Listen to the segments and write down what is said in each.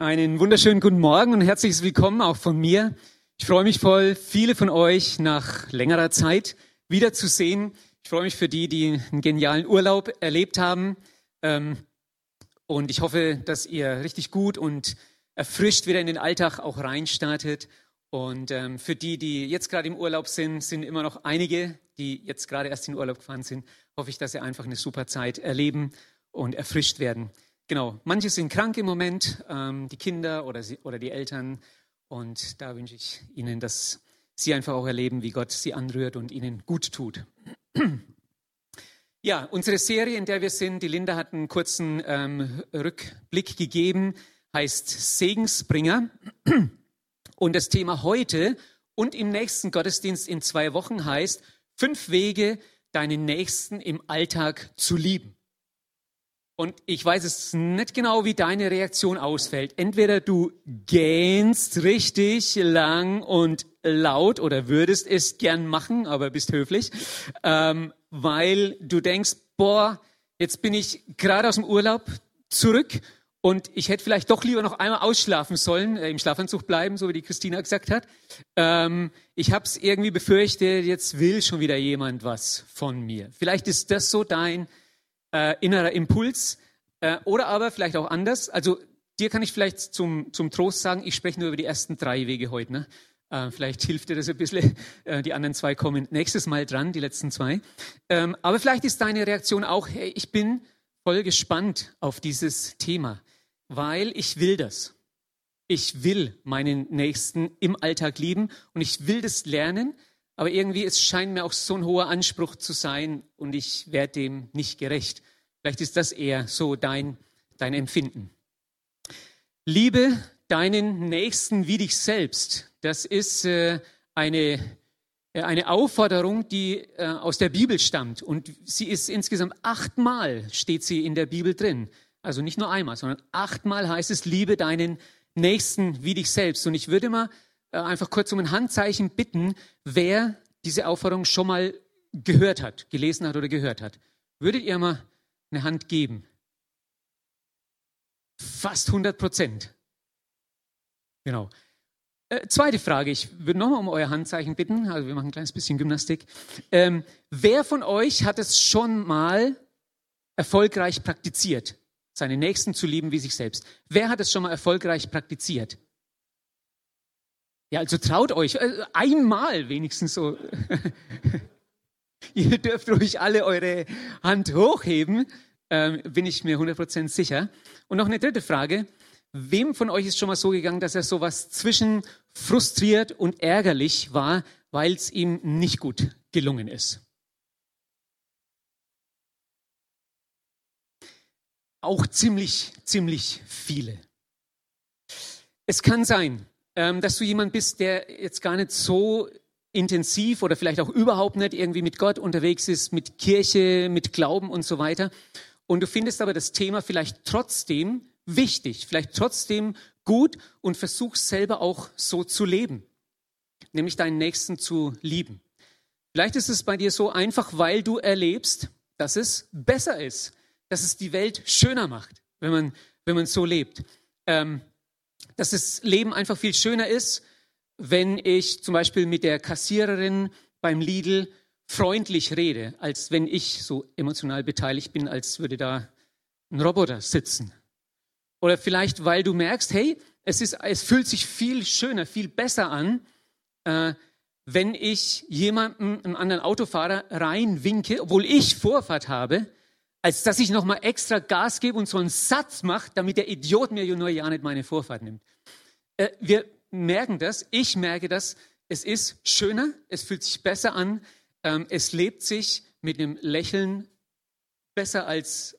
Einen wunderschönen guten Morgen und herzliches Willkommen auch von mir. Ich freue mich voll, viele von euch nach längerer Zeit wiederzusehen. Ich freue mich für die, die einen genialen Urlaub erlebt haben. Ähm, und ich hoffe, dass ihr richtig gut und erfrischt wieder in den Alltag auch reinstartet. Und ähm, für die, die jetzt gerade im Urlaub sind, sind immer noch einige, die jetzt gerade erst in den Urlaub gefahren sind, hoffe ich, dass sie einfach eine super Zeit erleben und erfrischt werden. Genau, manche sind krank im Moment, ähm, die Kinder oder, sie, oder die Eltern. Und da wünsche ich Ihnen, dass Sie einfach auch erleben, wie Gott Sie anrührt und Ihnen gut tut. Ja, unsere Serie, in der wir sind, die Linda hat einen kurzen ähm, Rückblick gegeben, heißt Segensbringer. Und das Thema heute und im nächsten Gottesdienst in zwei Wochen heißt fünf Wege, deinen Nächsten im Alltag zu lieben. Und ich weiß es nicht genau, wie deine Reaktion ausfällt. Entweder du gähnst richtig lang und laut oder würdest es gern machen, aber bist höflich, ähm, weil du denkst, boah, jetzt bin ich gerade aus dem Urlaub zurück und ich hätte vielleicht doch lieber noch einmal ausschlafen sollen, äh, im Schlafanzug bleiben, so wie die Christina gesagt hat. Ähm, ich habe es irgendwie befürchtet, jetzt will schon wieder jemand was von mir. Vielleicht ist das so dein äh, innerer Impuls. Äh, oder aber vielleicht auch anders. Also dir kann ich vielleicht zum, zum Trost sagen, ich spreche nur über die ersten drei Wege heute. Ne? Äh, vielleicht hilft dir das ein bisschen. Äh, die anderen zwei kommen nächstes Mal dran, die letzten zwei. Ähm, aber vielleicht ist deine Reaktion auch, hey, ich bin voll gespannt auf dieses Thema, weil ich will das. Ich will meinen Nächsten im Alltag lieben und ich will das lernen, aber irgendwie es scheint mir auch so ein hoher Anspruch zu sein und ich werde dem nicht gerecht. Vielleicht ist das eher so dein, dein Empfinden. Liebe deinen Nächsten wie dich selbst. Das ist äh, eine, äh, eine Aufforderung, die äh, aus der Bibel stammt. Und sie ist insgesamt achtmal steht sie in der Bibel drin. Also nicht nur einmal, sondern achtmal heißt es, liebe deinen Nächsten wie dich selbst. Und ich würde mal einfach kurz um ein Handzeichen bitten, wer diese Aufforderung schon mal gehört hat, gelesen hat oder gehört hat. Würdet ihr mal eine Hand geben. Fast 100 Prozent. Genau. Äh, zweite Frage, ich würde nochmal um euer Handzeichen bitten, also wir machen ein kleines bisschen Gymnastik. Ähm, wer von euch hat es schon mal erfolgreich praktiziert, seine Nächsten zu lieben wie sich selbst? Wer hat es schon mal erfolgreich praktiziert? Ja, also traut euch, äh, einmal wenigstens so. Ihr dürft ruhig alle eure Hand hochheben, ähm, bin ich mir 100% sicher. Und noch eine dritte Frage. Wem von euch ist schon mal so gegangen, dass er sowas zwischen frustriert und ärgerlich war, weil es ihm nicht gut gelungen ist? Auch ziemlich, ziemlich viele. Es kann sein, dass du jemand bist, der jetzt gar nicht so intensiv oder vielleicht auch überhaupt nicht irgendwie mit Gott unterwegs ist, mit Kirche, mit Glauben und so weiter. Und du findest aber das Thema vielleicht trotzdem wichtig, vielleicht trotzdem gut und versuchst selber auch so zu leben, nämlich deinen Nächsten zu lieben. Vielleicht ist es bei dir so einfach, weil du erlebst, dass es besser ist, dass es die Welt schöner macht, wenn man, wenn man so lebt. Ähm, dass das Leben einfach viel schöner ist, wenn ich zum Beispiel mit der Kassiererin beim Lidl freundlich rede, als wenn ich so emotional beteiligt bin, als würde da ein Roboter sitzen. Oder vielleicht, weil du merkst, hey, es, ist, es fühlt sich viel schöner, viel besser an, äh, wenn ich jemanden, einen anderen Autofahrer reinwinke, obwohl ich Vorfahrt habe, als dass ich nochmal extra Gas gebe und so einen Satz mache, damit der Idiot mir nur ja nicht meine Vorfahrt nimmt. Äh, wir merken das, ich merke das, es ist schöner, es fühlt sich besser an, ähm, es lebt sich mit einem Lächeln besser als,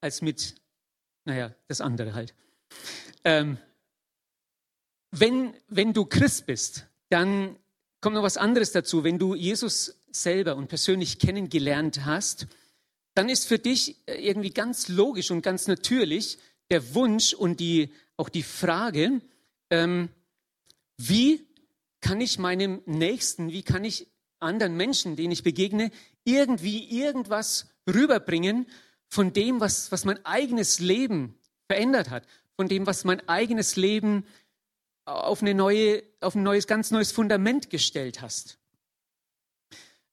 als mit, naja, das andere halt. Ähm, wenn, wenn du Christ bist, dann kommt noch was anderes dazu. Wenn du Jesus selber und persönlich kennengelernt hast, dann ist für dich irgendwie ganz logisch und ganz natürlich der Wunsch und die, auch die Frage, ähm, wie kann ich meinem Nächsten, wie kann ich anderen Menschen, denen ich begegne, irgendwie irgendwas rüberbringen von dem, was, was mein eigenes Leben verändert hat, von dem, was mein eigenes Leben auf, eine neue, auf ein neues, ganz neues Fundament gestellt hast.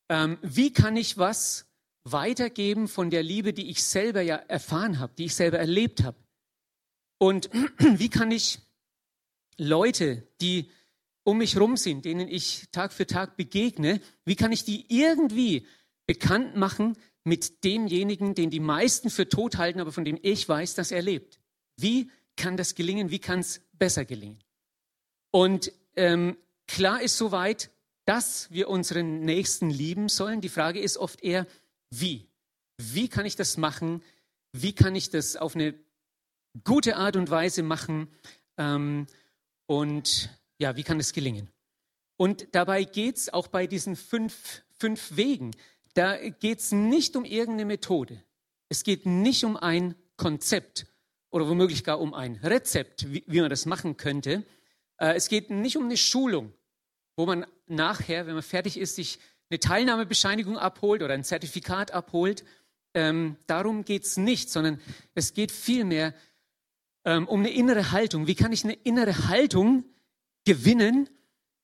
Ähm, wie kann ich was weitergeben von der Liebe, die ich selber ja erfahren habe, die ich selber erlebt habe? Und wie kann ich Leute, die um mich rum sind, denen ich Tag für Tag begegne, wie kann ich die irgendwie bekannt machen mit demjenigen, den die meisten für tot halten, aber von dem ich weiß, dass er lebt? Wie kann das gelingen? Wie kann es besser gelingen? Und ähm, klar ist soweit, dass wir unseren Nächsten lieben sollen. Die Frage ist oft eher, wie? Wie kann ich das machen? Wie kann ich das auf eine gute Art und Weise machen? Ähm, und ja, wie kann es gelingen? Und dabei geht es auch bei diesen fünf, fünf Wegen, da geht es nicht um irgendeine Methode. Es geht nicht um ein Konzept oder womöglich gar um ein Rezept, wie, wie man das machen könnte. Äh, es geht nicht um eine Schulung, wo man nachher, wenn man fertig ist, sich eine Teilnahmebescheinigung abholt oder ein Zertifikat abholt. Ähm, darum geht es nicht, sondern es geht vielmehr ähm, um eine innere Haltung. Wie kann ich eine innere Haltung gewinnen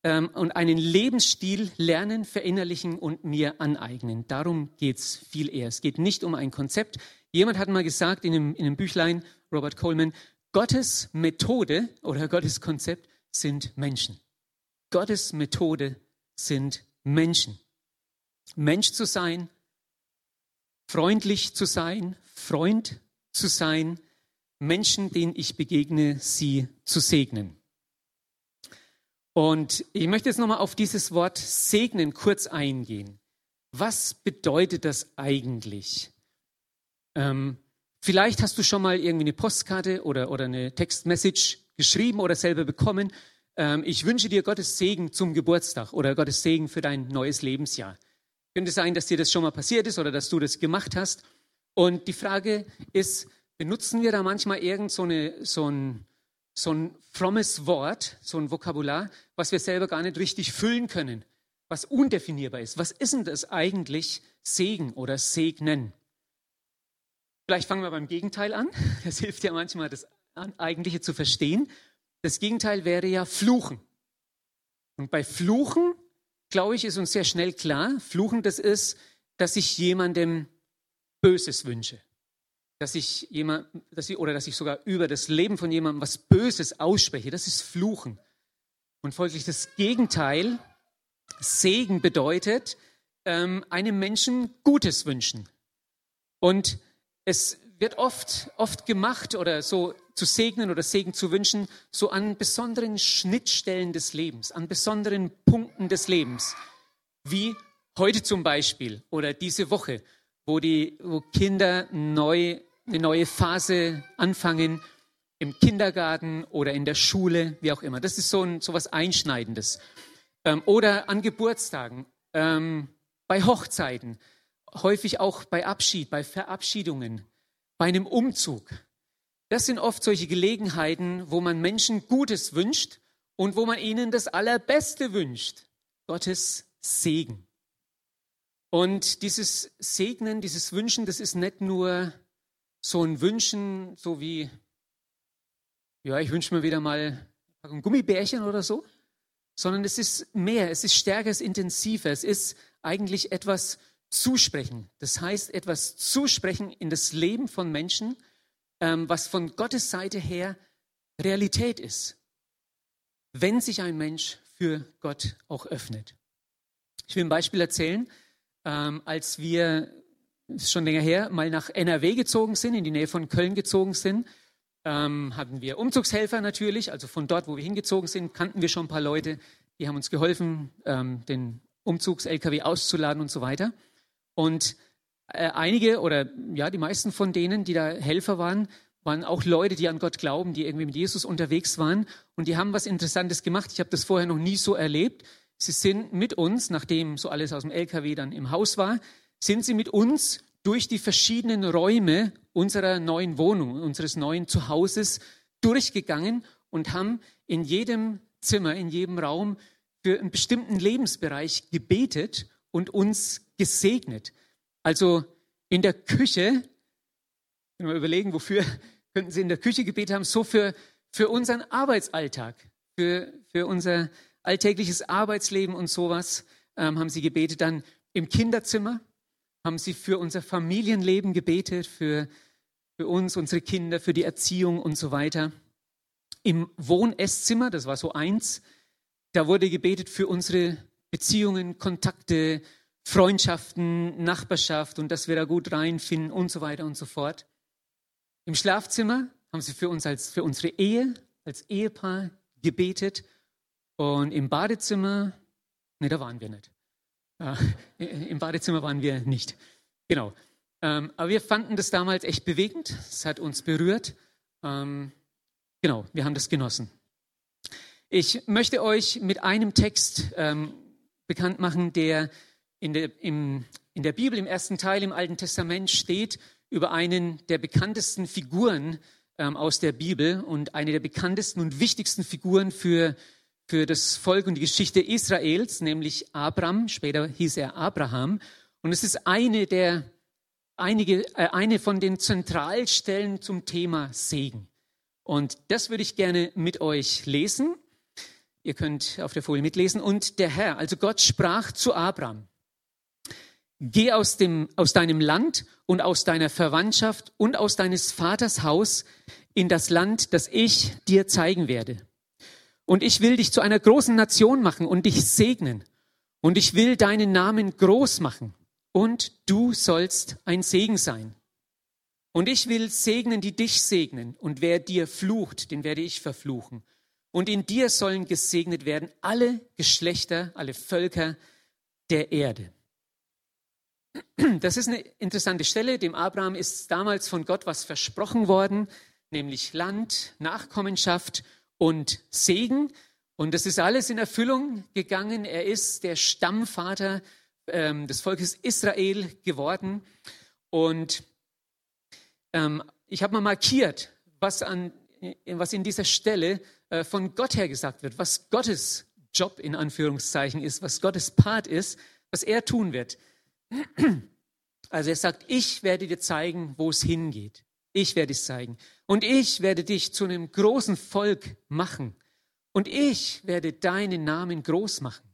ähm, und einen Lebensstil lernen, verinnerlichen und mir aneignen. Darum geht es viel eher. Es geht nicht um ein Konzept. Jemand hat mal gesagt in einem, in einem Büchlein, Robert Coleman, Gottes Methode oder Gottes Konzept sind Menschen. Gottes Methode sind Menschen. Mensch zu sein, freundlich zu sein, Freund zu sein, Menschen, denen ich begegne, sie zu segnen. Und ich möchte jetzt nochmal auf dieses Wort segnen kurz eingehen. Was bedeutet das eigentlich? Ähm, vielleicht hast du schon mal irgendwie eine Postkarte oder, oder eine Textmessage geschrieben oder selber bekommen. Ähm, ich wünsche dir Gottes Segen zum Geburtstag oder Gottes Segen für dein neues Lebensjahr. Könnte sein, dass dir das schon mal passiert ist oder dass du das gemacht hast. Und die Frage ist, benutzen wir da manchmal irgend so, eine, so ein so ein frommes Wort, so ein Vokabular, was wir selber gar nicht richtig füllen können, was undefinierbar ist. Was ist denn das eigentlich Segen oder Segnen? Vielleicht fangen wir beim Gegenteil an. Das hilft ja manchmal, das Eigentliche zu verstehen. Das Gegenteil wäre ja Fluchen. Und bei Fluchen, glaube ich, ist uns sehr schnell klar, Fluchen, das ist, dass ich jemandem Böses wünsche dass ich jemand, dass ich, oder dass ich sogar über das Leben von jemandem was Böses ausspreche. Das ist Fluchen. Und folglich das Gegenteil, Segen bedeutet, ähm, einem Menschen Gutes wünschen. Und es wird oft, oft gemacht oder so zu segnen oder Segen zu wünschen, so an besonderen Schnittstellen des Lebens, an besonderen Punkten des Lebens, wie heute zum Beispiel oder diese Woche, wo die wo Kinder neu eine neue Phase anfangen im Kindergarten oder in der Schule, wie auch immer. Das ist so, ein, so was Einschneidendes. Ähm, oder an Geburtstagen, ähm, bei Hochzeiten, häufig auch bei Abschied, bei Verabschiedungen, bei einem Umzug. Das sind oft solche Gelegenheiten, wo man Menschen Gutes wünscht und wo man ihnen das Allerbeste wünscht. Gottes Segen. Und dieses Segnen, dieses Wünschen, das ist nicht nur so ein Wünschen, so wie, ja, ich wünsche mir wieder mal ein Gummibärchen oder so, sondern es ist mehr, es ist stärker, es ist intensiver, es ist eigentlich etwas zusprechen. Das heißt, etwas zusprechen in das Leben von Menschen, ähm, was von Gottes Seite her Realität ist, wenn sich ein Mensch für Gott auch öffnet. Ich will ein Beispiel erzählen. Ähm, als wir ist schon länger her, mal nach NRW gezogen sind, in die Nähe von Köln gezogen sind, ähm, hatten wir Umzugshelfer natürlich. Also von dort, wo wir hingezogen sind, kannten wir schon ein paar Leute, die haben uns geholfen, ähm, den Umzugs-LKW auszuladen und so weiter. Und äh, einige oder ja, die meisten von denen, die da Helfer waren, waren auch Leute, die an Gott glauben, die irgendwie mit Jesus unterwegs waren. Und die haben was Interessantes gemacht. Ich habe das vorher noch nie so erlebt. Sie sind mit uns, nachdem so alles aus dem LKW dann im Haus war, sind sie mit uns durch die verschiedenen Räume unserer neuen Wohnung, unseres neuen Zuhauses durchgegangen und haben in jedem Zimmer, in jedem Raum für einen bestimmten Lebensbereich gebetet und uns gesegnet. Also in der Küche, wenn wir überlegen, wofür könnten sie in der Küche gebetet haben, so für, für unseren Arbeitsalltag, für, für unser alltägliches Arbeitsleben und sowas ähm, haben sie gebetet. Dann im Kinderzimmer haben sie für unser Familienleben gebetet, für, für uns, unsere Kinder, für die Erziehung und so weiter. Im Wohn-Esszimmer, das war so eins, da wurde gebetet für unsere Beziehungen, Kontakte, Freundschaften, Nachbarschaft und dass wir da gut reinfinden und so weiter und so fort. Im Schlafzimmer haben sie für uns als für unsere Ehe als Ehepaar gebetet und im Badezimmer, ne, da waren wir nicht. Äh, Im Badezimmer waren wir nicht. Genau. Ähm, aber wir fanden das damals echt bewegend. Es hat uns berührt. Ähm, genau, wir haben das genossen. Ich möchte euch mit einem Text ähm, bekannt machen, der in der, im, in der Bibel im ersten Teil im Alten Testament steht über einen der bekanntesten Figuren ähm, aus der Bibel und eine der bekanntesten und wichtigsten Figuren für, für das Volk und die Geschichte Israels, nämlich Abraham. Später hieß er Abraham. Und es ist eine der einige, äh, eine von den Zentralstellen zum Thema Segen. Und das würde ich gerne mit euch lesen. Ihr könnt auf der Folie mitlesen. Und der Herr, also Gott sprach zu Abraham. Geh aus, dem, aus deinem Land und aus deiner Verwandtschaft und aus deines Vaters Haus in das Land, das ich dir zeigen werde. Und ich will dich zu einer großen Nation machen und dich segnen. Und ich will deinen Namen groß machen. Und du sollst ein Segen sein. Und ich will segnen, die dich segnen. Und wer dir flucht, den werde ich verfluchen. Und in dir sollen gesegnet werden alle Geschlechter, alle Völker der Erde. Das ist eine interessante Stelle. Dem Abraham ist damals von Gott was versprochen worden, nämlich Land, Nachkommenschaft und Segen. Und das ist alles in Erfüllung gegangen. Er ist der Stammvater ähm, des Volkes Israel geworden. Und ähm, ich habe mal markiert, was, an, was in dieser Stelle äh, von Gott her gesagt wird, was Gottes Job in Anführungszeichen ist, was Gottes Part ist, was er tun wird. Also er sagt, ich werde dir zeigen, wo es hingeht. Ich werde es zeigen. Und ich werde dich zu einem großen Volk machen. Und ich werde deinen Namen groß machen.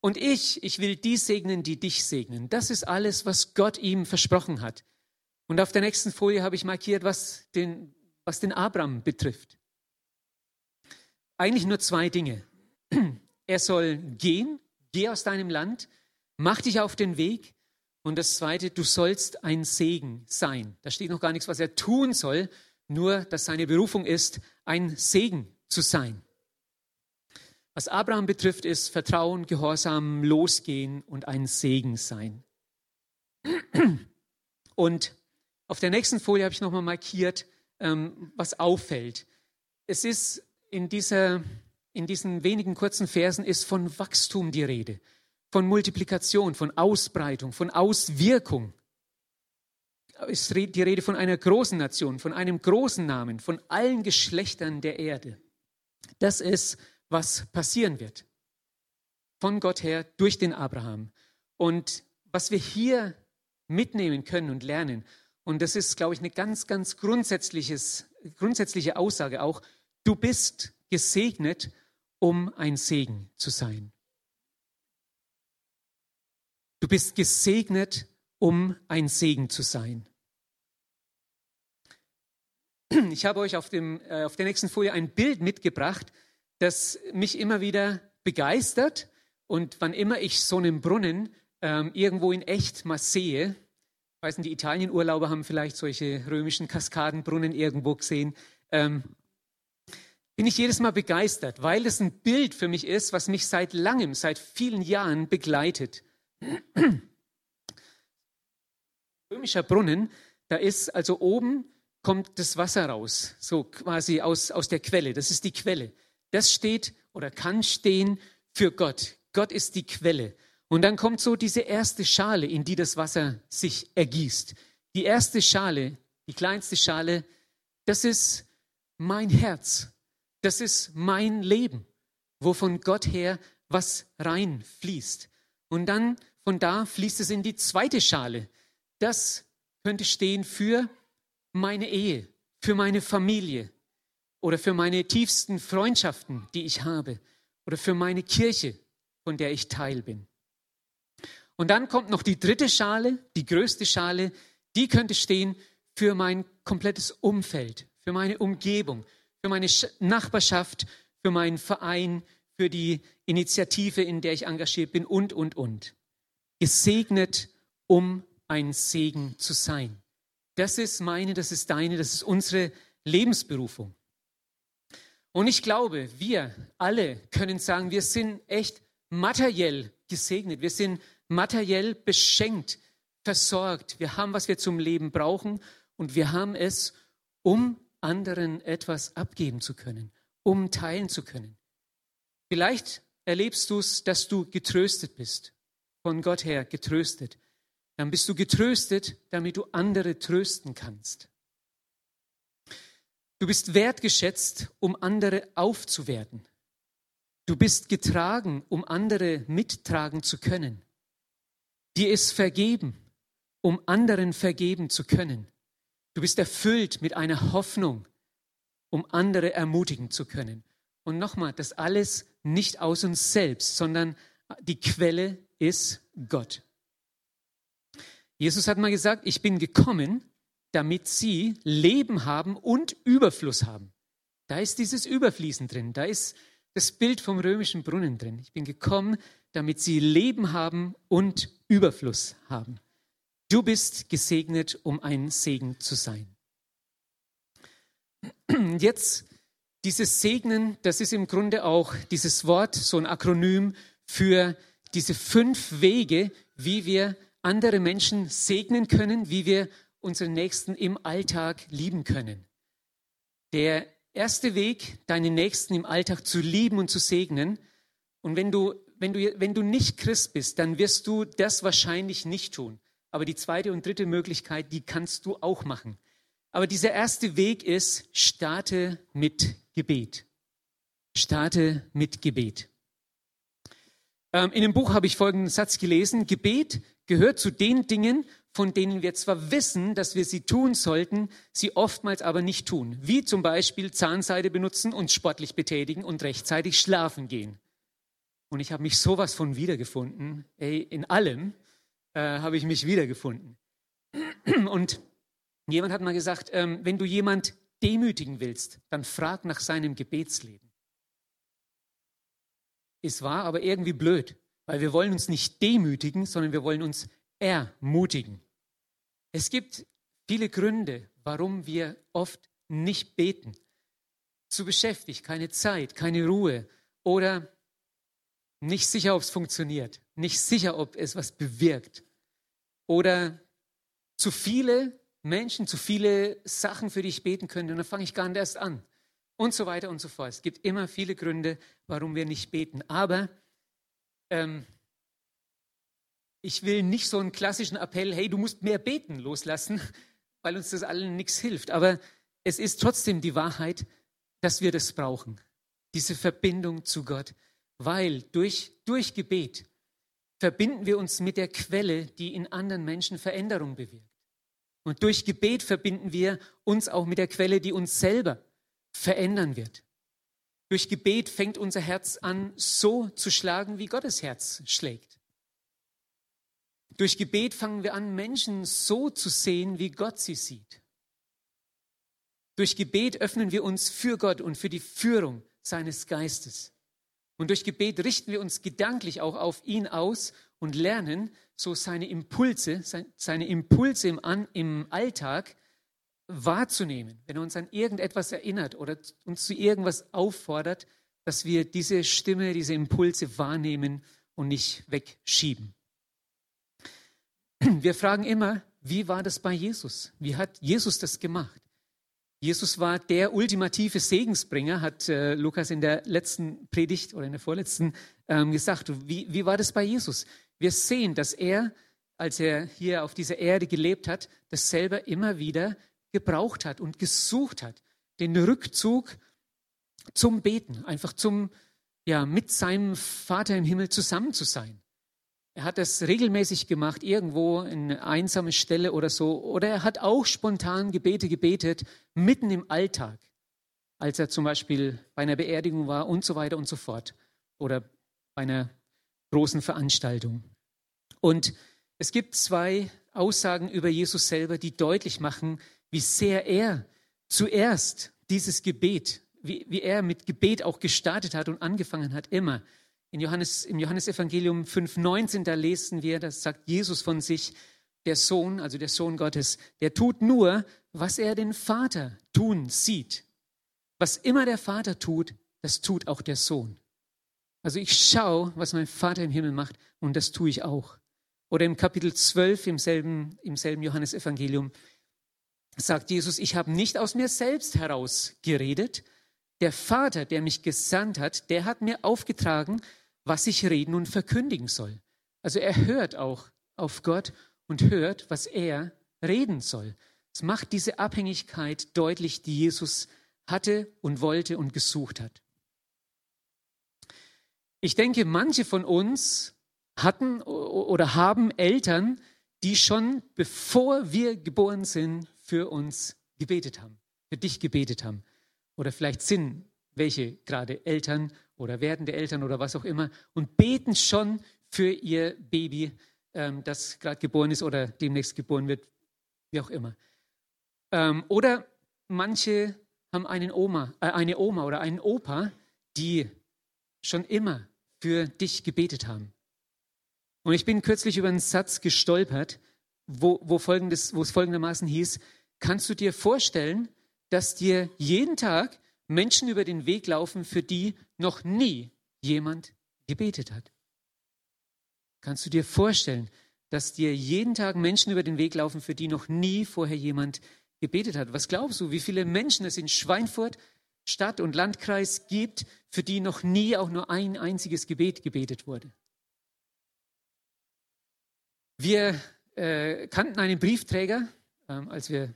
Und ich, ich will die segnen, die dich segnen. Das ist alles, was Gott ihm versprochen hat. Und auf der nächsten Folie habe ich markiert, was den, was den Abraham betrifft. Eigentlich nur zwei Dinge. Er soll gehen, geh aus deinem Land Mach dich auf den Weg. Und das Zweite, du sollst ein Segen sein. Da steht noch gar nichts, was er tun soll, nur dass seine Berufung ist, ein Segen zu sein. Was Abraham betrifft, ist Vertrauen, Gehorsam, losgehen und ein Segen sein. Und auf der nächsten Folie habe ich nochmal markiert, ähm, was auffällt. Es ist in, dieser, in diesen wenigen kurzen Versen ist von Wachstum die Rede von Multiplikation, von Ausbreitung, von Auswirkung. Es ist die Rede von einer großen Nation, von einem großen Namen, von allen Geschlechtern der Erde. Das ist, was passieren wird. Von Gott her durch den Abraham. Und was wir hier mitnehmen können und lernen, und das ist, glaube ich, eine ganz, ganz grundsätzliches, grundsätzliche Aussage auch, du bist gesegnet, um ein Segen zu sein. Du bist gesegnet, um ein Segen zu sein. Ich habe euch auf, dem, äh, auf der nächsten Folie ein Bild mitgebracht, das mich immer wieder begeistert. Und wann immer ich so einen Brunnen ähm, irgendwo in echt mal sehe, weiß nicht, die Italienurlauber haben vielleicht solche römischen Kaskadenbrunnen irgendwo gesehen, ähm, bin ich jedes Mal begeistert, weil es ein Bild für mich ist, was mich seit langem, seit vielen Jahren begleitet. Römischer Brunnen, da ist also oben kommt das Wasser raus, so quasi aus, aus der Quelle. Das ist die Quelle. Das steht oder kann stehen für Gott. Gott ist die Quelle. Und dann kommt so diese erste Schale, in die das Wasser sich ergießt. Die erste Schale, die kleinste Schale, das ist mein Herz. Das ist mein Leben, wo von Gott her was reinfließt. Und dann von da fließt es in die zweite Schale. Das könnte stehen für meine Ehe, für meine Familie oder für meine tiefsten Freundschaften, die ich habe oder für meine Kirche, von der ich Teil bin. Und dann kommt noch die dritte Schale, die größte Schale, die könnte stehen für mein komplettes Umfeld, für meine Umgebung, für meine Nachbarschaft, für meinen Verein, für die Initiative, in der ich engagiert bin und, und, und. Gesegnet, um ein Segen zu sein. Das ist meine, das ist deine, das ist unsere Lebensberufung. Und ich glaube, wir alle können sagen, wir sind echt materiell gesegnet. Wir sind materiell beschenkt, versorgt. Wir haben, was wir zum Leben brauchen und wir haben es, um anderen etwas abgeben zu können, um teilen zu können. Vielleicht erlebst du es, dass du getröstet bist, von Gott her getröstet. Dann bist du getröstet, damit du andere trösten kannst. Du bist wertgeschätzt, um andere aufzuwerten. Du bist getragen, um andere mittragen zu können. Dir ist vergeben, um anderen vergeben zu können. Du bist erfüllt mit einer Hoffnung, um andere ermutigen zu können. Und nochmal, das alles nicht aus uns selbst, sondern die Quelle ist Gott. Jesus hat mal gesagt, ich bin gekommen, damit sie Leben haben und Überfluss haben. Da ist dieses Überfließen drin, da ist das Bild vom römischen Brunnen drin. Ich bin gekommen, damit sie Leben haben und Überfluss haben. Du bist gesegnet, um ein Segen zu sein. Jetzt dieses Segnen, das ist im Grunde auch dieses Wort, so ein Akronym für diese fünf Wege, wie wir andere Menschen segnen können, wie wir unseren Nächsten im Alltag lieben können. Der erste Weg, deinen Nächsten im Alltag zu lieben und zu segnen, und wenn du, wenn du, wenn du nicht Christ bist, dann wirst du das wahrscheinlich nicht tun. Aber die zweite und dritte Möglichkeit, die kannst du auch machen. Aber dieser erste Weg ist, starte mit Gebet. Starte mit Gebet. Ähm, in dem Buch habe ich folgenden Satz gelesen. Gebet gehört zu den Dingen, von denen wir zwar wissen, dass wir sie tun sollten, sie oftmals aber nicht tun. Wie zum Beispiel Zahnseide benutzen, uns sportlich betätigen und rechtzeitig schlafen gehen. Und ich habe mich sowas von wiedergefunden. Ey, in allem äh, habe ich mich wiedergefunden. Und jemand hat mal gesagt, ähm, wenn du jemand demütigen willst, dann frag nach seinem Gebetsleben. Es war aber irgendwie blöd, weil wir wollen uns nicht demütigen, sondern wir wollen uns ermutigen. Es gibt viele Gründe, warum wir oft nicht beten. Zu beschäftigt, keine Zeit, keine Ruhe oder nicht sicher, ob es funktioniert, nicht sicher, ob es was bewirkt oder zu viele Menschen, zu viele Sachen, für die ich beten könnte und dann fange ich gar nicht erst an und so weiter und so fort. Es gibt immer viele Gründe, warum wir nicht beten. Aber ähm, ich will nicht so einen klassischen Appell, hey, du musst mehr beten, loslassen, weil uns das allen nichts hilft. Aber es ist trotzdem die Wahrheit, dass wir das brauchen, diese Verbindung zu Gott, weil durch, durch Gebet verbinden wir uns mit der Quelle, die in anderen Menschen Veränderung bewirkt. Und durch Gebet verbinden wir uns auch mit der Quelle, die uns selber verändern wird. Durch Gebet fängt unser Herz an, so zu schlagen, wie Gottes Herz schlägt. Durch Gebet fangen wir an, Menschen so zu sehen, wie Gott sie sieht. Durch Gebet öffnen wir uns für Gott und für die Führung seines Geistes. Und durch Gebet richten wir uns gedanklich auch auf ihn aus und lernen, so seine Impulse, seine Impulse im, Alltag wahrzunehmen, wenn er uns an irgendetwas erinnert oder uns zu irgendwas auffordert, dass wir diese Stimme, diese Impulse wahrnehmen und nicht wegschieben. Wir fragen immer, wie war das bei Jesus? Wie hat Jesus das gemacht? Jesus war der ultimative Segensbringer, hat äh, Lukas in der letzten Predigt oder in der vorletzten ähm, gesagt. Wie, wie war das bei Jesus? Wir sehen, dass er, als er hier auf dieser Erde gelebt hat, das selber immer wieder gebraucht hat und gesucht hat. Den Rückzug zum Beten, einfach zum, ja, mit seinem Vater im Himmel zusammen zu sein. Er hat das regelmäßig gemacht, irgendwo in einsame Stelle oder so. Oder er hat auch spontan Gebete gebetet, mitten im Alltag, als er zum Beispiel bei einer Beerdigung war und so weiter und so fort. Oder bei einer großen Veranstaltung. Und es gibt zwei Aussagen über Jesus selber, die deutlich machen, wie sehr er zuerst dieses Gebet, wie, wie er mit Gebet auch gestartet hat und angefangen hat, immer in Johannes, Im Johannesevangelium 5,19, da lesen wir, das sagt Jesus von sich, der Sohn, also der Sohn Gottes, der tut nur, was er den Vater tun sieht. Was immer der Vater tut, das tut auch der Sohn. Also ich schaue, was mein Vater im Himmel macht und das tue ich auch. Oder im Kapitel 12 im selben, im selben Johannesevangelium sagt Jesus, ich habe nicht aus mir selbst heraus geredet. Der Vater, der mich gesandt hat, der hat mir aufgetragen, was ich reden und verkündigen soll. Also er hört auch auf Gott und hört, was er reden soll. Es macht diese Abhängigkeit deutlich, die Jesus hatte und wollte und gesucht hat. Ich denke, manche von uns hatten oder haben Eltern, die schon bevor wir geboren sind, für uns gebetet haben, für dich gebetet haben. Oder vielleicht sind welche gerade Eltern oder werdende Eltern oder was auch immer und beten schon für ihr Baby, ähm, das gerade geboren ist oder demnächst geboren wird, wie auch immer. Ähm, oder manche haben einen Oma, äh, eine Oma oder einen Opa, die schon immer für dich gebetet haben. Und ich bin kürzlich über einen Satz gestolpert, wo, wo, folgendes, wo es folgendermaßen hieß, kannst du dir vorstellen, dass dir jeden Tag Menschen über den Weg laufen, für die noch nie jemand gebetet hat. Kannst du dir vorstellen, dass dir jeden Tag Menschen über den Weg laufen, für die noch nie vorher jemand gebetet hat? Was glaubst du, wie viele Menschen es in Schweinfurt, Stadt und Landkreis gibt, für die noch nie auch nur ein einziges Gebet gebetet wurde? Wir äh, kannten einen Briefträger, äh, als wir,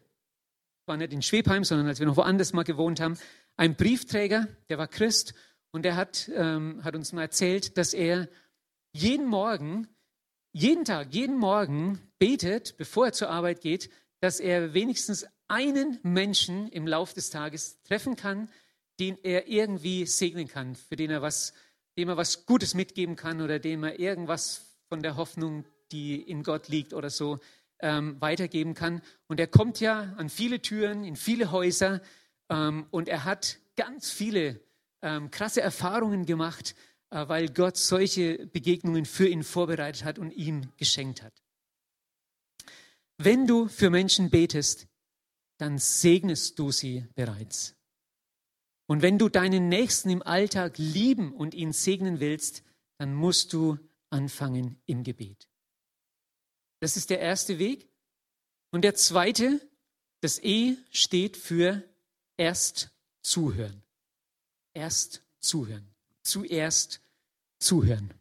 war nicht in Schwebheim, sondern als wir noch woanders mal gewohnt haben, ein Briefträger, der war Christ und der hat, ähm, hat uns mal erzählt, dass er jeden Morgen, jeden Tag, jeden Morgen betet, bevor er zur Arbeit geht, dass er wenigstens einen Menschen im Lauf des Tages treffen kann, den er irgendwie segnen kann, für den er was, dem er was Gutes mitgeben kann oder dem er irgendwas von der Hoffnung, die in Gott liegt oder so, ähm, weitergeben kann. Und er kommt ja an viele Türen, in viele Häuser ähm, und er hat ganz viele ähm, krasse Erfahrungen gemacht, äh, weil Gott solche Begegnungen für ihn vorbereitet hat und ihm geschenkt hat. Wenn du für Menschen betest, dann segnest du sie bereits. Und wenn du deinen Nächsten im Alltag lieben und ihn segnen willst, dann musst du anfangen im Gebet. Das ist der erste Weg. Und der zweite, das E steht für erst zuhören. Erst zuhören. Zuerst zuhören.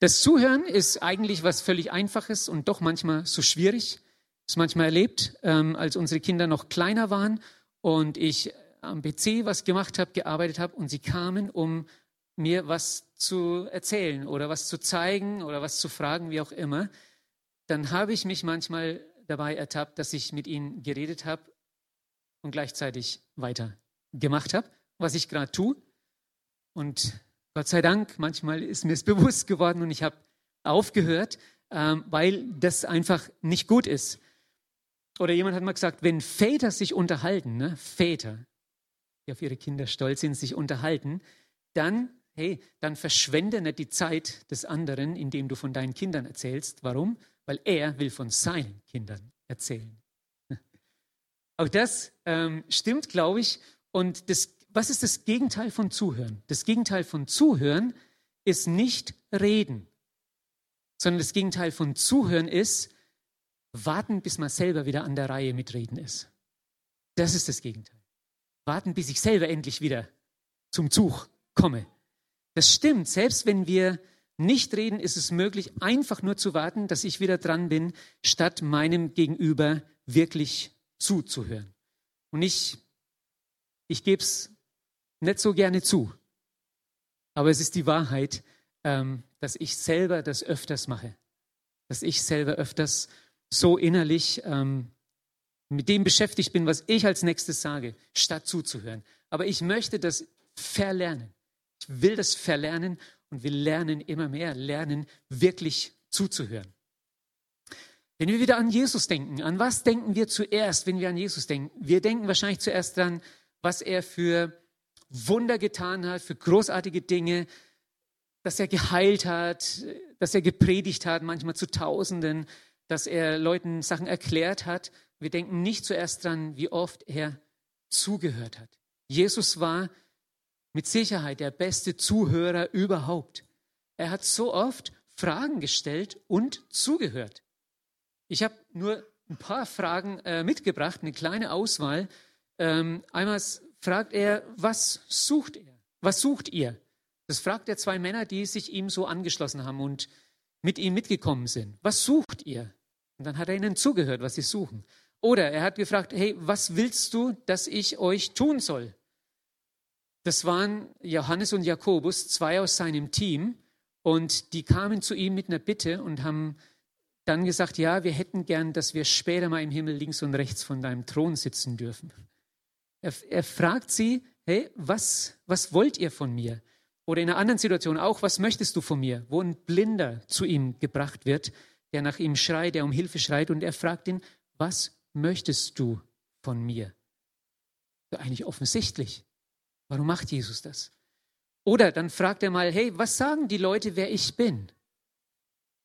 Das Zuhören ist eigentlich was völlig Einfaches und doch manchmal so schwierig. Das manchmal erlebt, ähm, als unsere Kinder noch kleiner waren und ich am PC was gemacht habe, gearbeitet habe und sie kamen, um mir was zu erzählen oder was zu zeigen oder was zu fragen, wie auch immer, dann habe ich mich manchmal dabei ertappt, dass ich mit ihnen geredet habe und gleichzeitig weiter gemacht habe, was ich gerade tue. Und Gott sei Dank, manchmal ist mir es bewusst geworden und ich habe aufgehört, ähm, weil das einfach nicht gut ist. Oder jemand hat mal gesagt, wenn Väter sich unterhalten, ne, Väter, die auf ihre Kinder stolz sind, sich unterhalten, dann, hey, dann verschwende nicht die Zeit des anderen, indem du von deinen Kindern erzählst. Warum? Weil er will von seinen Kindern erzählen. Auch das ähm, stimmt, glaube ich. Und das, was ist das Gegenteil von Zuhören? Das Gegenteil von Zuhören ist nicht reden, sondern das Gegenteil von Zuhören ist warten, bis man selber wieder an der Reihe mitreden ist. Das ist das Gegenteil. Warten, bis ich selber endlich wieder zum Zug komme. Das stimmt. Selbst wenn wir nicht reden, ist es möglich, einfach nur zu warten, dass ich wieder dran bin, statt meinem Gegenüber wirklich zuzuhören. Und ich, ich gebe es nicht so gerne zu, aber es ist die Wahrheit, ähm, dass ich selber das öfters mache, dass ich selber öfters so innerlich ähm, mit dem beschäftigt bin, was ich als nächstes sage, statt zuzuhören. Aber ich möchte das verlernen. Ich will das verlernen und wir lernen immer mehr, lernen wirklich zuzuhören. Wenn wir wieder an Jesus denken, an was denken wir zuerst, wenn wir an Jesus denken? Wir denken wahrscheinlich zuerst daran, was er für Wunder getan hat, für großartige Dinge, dass er geheilt hat, dass er gepredigt hat, manchmal zu Tausenden, dass er Leuten Sachen erklärt hat. Wir denken nicht zuerst daran, wie oft er zugehört hat. Jesus war mit Sicherheit der beste Zuhörer überhaupt. Er hat so oft Fragen gestellt und zugehört. Ich habe nur ein paar Fragen äh, mitgebracht, eine kleine Auswahl. Ähm, einmal fragt er, was sucht er? Was sucht ihr? Das fragt er zwei Männer, die sich ihm so angeschlossen haben und mit ihm mitgekommen sind. Was sucht ihr? Und dann hat er ihnen zugehört, was sie suchen. Oder er hat gefragt, hey, was willst du, dass ich euch tun soll? Das waren Johannes und Jakobus, zwei aus seinem Team, und die kamen zu ihm mit einer Bitte und haben dann gesagt, ja, wir hätten gern, dass wir später mal im Himmel links und rechts von deinem Thron sitzen dürfen. Er, er fragt sie, hey, was, was wollt ihr von mir? Oder in einer anderen Situation auch, was möchtest du von mir? Wo ein Blinder zu ihm gebracht wird, der nach ihm schreit, der um Hilfe schreit und er fragt ihn, was möchtest du von mir? Eigentlich offensichtlich. Warum macht Jesus das? Oder dann fragt er mal, hey, was sagen die Leute, wer ich bin?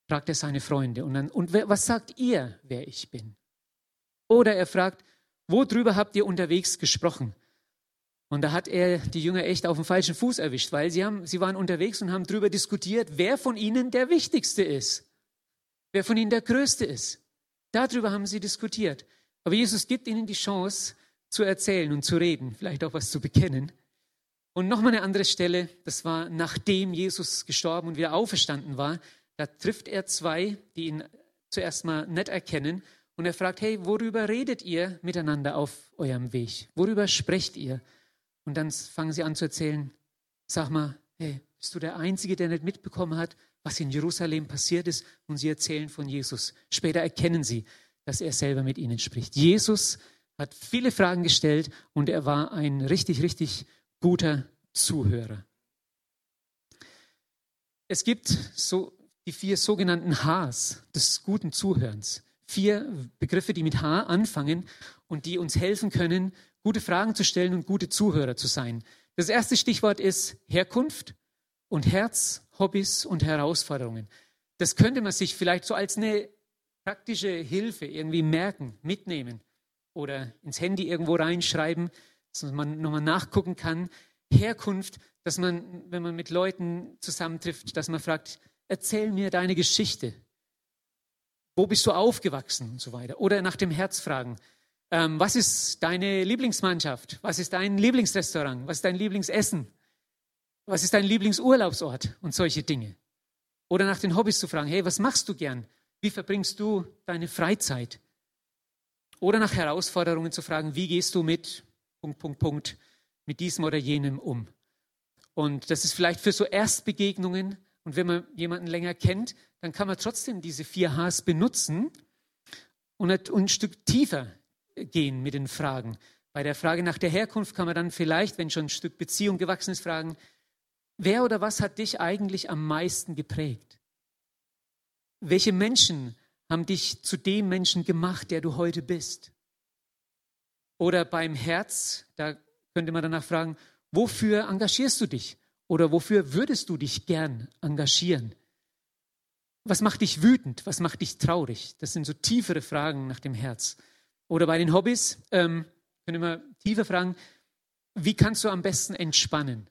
Fragt er seine Freunde. Und, dann, und was sagt ihr, wer ich bin? Oder er fragt, worüber habt ihr unterwegs gesprochen? Und da hat er die Jünger echt auf dem falschen Fuß erwischt, weil sie, haben, sie waren unterwegs und haben darüber diskutiert, wer von ihnen der Wichtigste ist, wer von ihnen der Größte ist. Darüber haben sie diskutiert. Aber Jesus gibt ihnen die Chance zu erzählen und zu reden, vielleicht auch was zu bekennen. Und nochmal eine andere Stelle, das war nachdem Jesus gestorben und wieder auferstanden war, da trifft er zwei, die ihn zuerst mal nicht erkennen und er fragt, hey, worüber redet ihr miteinander auf eurem Weg? Worüber sprecht ihr? Und dann fangen sie an zu erzählen, sag mal, hey, bist du der Einzige, der nicht mitbekommen hat, was in Jerusalem passiert ist? Und sie erzählen von Jesus. Später erkennen sie, dass er selber mit ihnen spricht. Jesus hat viele Fragen gestellt und er war ein richtig, richtig guter Zuhörer. Es gibt so die vier sogenannten Hs des guten Zuhörens. Vier Begriffe, die mit H anfangen und die uns helfen können, gute Fragen zu stellen und gute Zuhörer zu sein. Das erste Stichwort ist Herkunft und Herz, Hobbys und Herausforderungen. Das könnte man sich vielleicht so als eine praktische Hilfe irgendwie merken, mitnehmen oder ins Handy irgendwo reinschreiben dass man nochmal nachgucken kann. Herkunft, dass man, wenn man mit Leuten zusammentrifft, dass man fragt, erzähl mir deine Geschichte. Wo bist du aufgewachsen und so weiter. Oder nach dem Herz fragen. Ähm, was ist deine Lieblingsmannschaft? Was ist dein Lieblingsrestaurant? Was ist dein Lieblingsessen? Was ist dein Lieblingsurlaubsort? Und solche Dinge. Oder nach den Hobbys zu fragen, hey, was machst du gern? Wie verbringst du deine Freizeit? Oder nach Herausforderungen zu fragen, wie gehst du mit Punkt, Punkt, Punkt, mit diesem oder jenem um. Und das ist vielleicht für so Erstbegegnungen. Und wenn man jemanden länger kennt, dann kann man trotzdem diese vier Hs benutzen und ein Stück tiefer gehen mit den Fragen. Bei der Frage nach der Herkunft kann man dann vielleicht, wenn schon ein Stück Beziehung gewachsen ist, fragen, wer oder was hat dich eigentlich am meisten geprägt? Welche Menschen haben dich zu dem Menschen gemacht, der du heute bist? Oder beim Herz, da könnte man danach fragen, wofür engagierst du dich? Oder wofür würdest du dich gern engagieren? Was macht dich wütend? Was macht dich traurig? Das sind so tiefere Fragen nach dem Herz. Oder bei den Hobbys ähm, können wir tiefer fragen, wie kannst du am besten entspannen?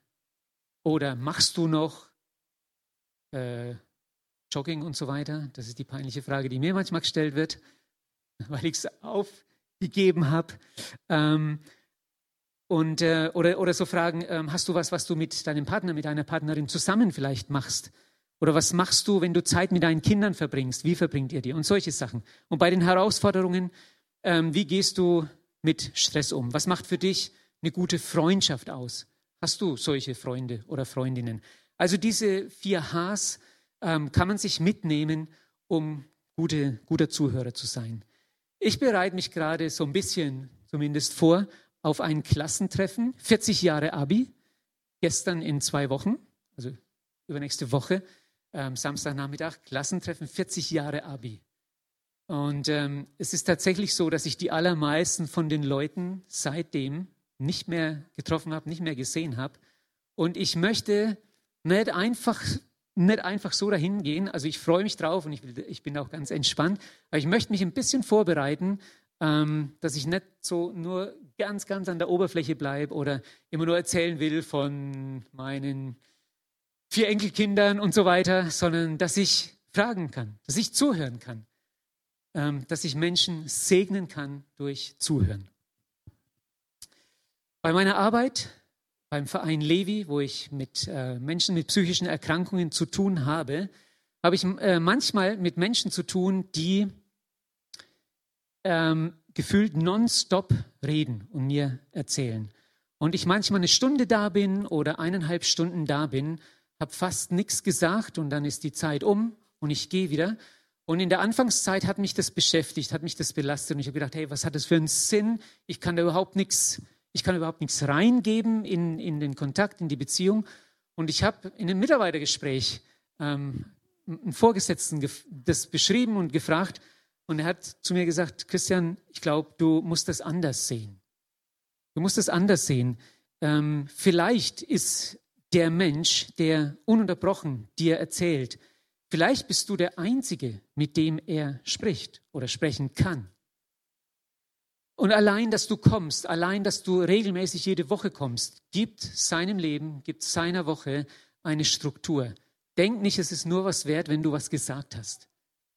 Oder machst du noch äh, Jogging und so weiter? Das ist die peinliche Frage, die mir manchmal gestellt wird, weil ich es auf gegeben habe. Ähm, und, äh, oder, oder so fragen, ähm, hast du was, was du mit deinem Partner, mit deiner Partnerin zusammen vielleicht machst? Oder was machst du, wenn du Zeit mit deinen Kindern verbringst? Wie verbringt ihr die? Und solche Sachen. Und bei den Herausforderungen, ähm, wie gehst du mit Stress um? Was macht für dich eine gute Freundschaft aus? Hast du solche Freunde oder Freundinnen? Also diese vier Hs ähm, kann man sich mitnehmen, um gute, guter Zuhörer zu sein. Ich bereite mich gerade so ein bisschen zumindest vor auf ein Klassentreffen, 40 Jahre Abi, gestern in zwei Wochen, also übernächste Woche, ähm, Samstagnachmittag, Klassentreffen, 40 Jahre Abi. Und ähm, es ist tatsächlich so, dass ich die allermeisten von den Leuten seitdem nicht mehr getroffen habe, nicht mehr gesehen habe. Und ich möchte nicht einfach, nicht einfach so dahin gehen. Also ich freue mich drauf und ich, ich bin auch ganz entspannt. Aber ich möchte mich ein bisschen vorbereiten, ähm, dass ich nicht so nur ganz, ganz an der Oberfläche bleibe oder immer nur erzählen will von meinen vier Enkelkindern und so weiter, sondern dass ich fragen kann, dass ich zuhören kann, ähm, dass ich Menschen segnen kann durch Zuhören. Bei meiner Arbeit beim Verein Levi, wo ich mit äh, Menschen mit psychischen Erkrankungen zu tun habe, habe ich äh, manchmal mit Menschen zu tun, die ähm, gefühlt nonstop reden und mir erzählen. Und ich manchmal eine Stunde da bin oder eineinhalb Stunden da bin habe fast nichts gesagt und dann ist die Zeit um und ich gehe wieder. Und in der Anfangszeit hat mich das beschäftigt, hat mich das belastet und ich habe gedacht, hey, was hat das für einen Sinn? Ich kann da überhaupt nichts, ich kann überhaupt nichts reingeben in, in den Kontakt, in die Beziehung. Und ich habe in einem Mitarbeitergespräch ähm, einen Vorgesetzten das beschrieben und gefragt und er hat zu mir gesagt, Christian, ich glaube, du musst das anders sehen. Du musst das anders sehen. Ähm, vielleicht ist der Mensch, der ununterbrochen dir erzählt. Vielleicht bist du der Einzige, mit dem er spricht oder sprechen kann. Und allein, dass du kommst, allein, dass du regelmäßig jede Woche kommst, gibt seinem Leben, gibt seiner Woche eine Struktur. Denk nicht, es ist nur was wert, wenn du was gesagt hast.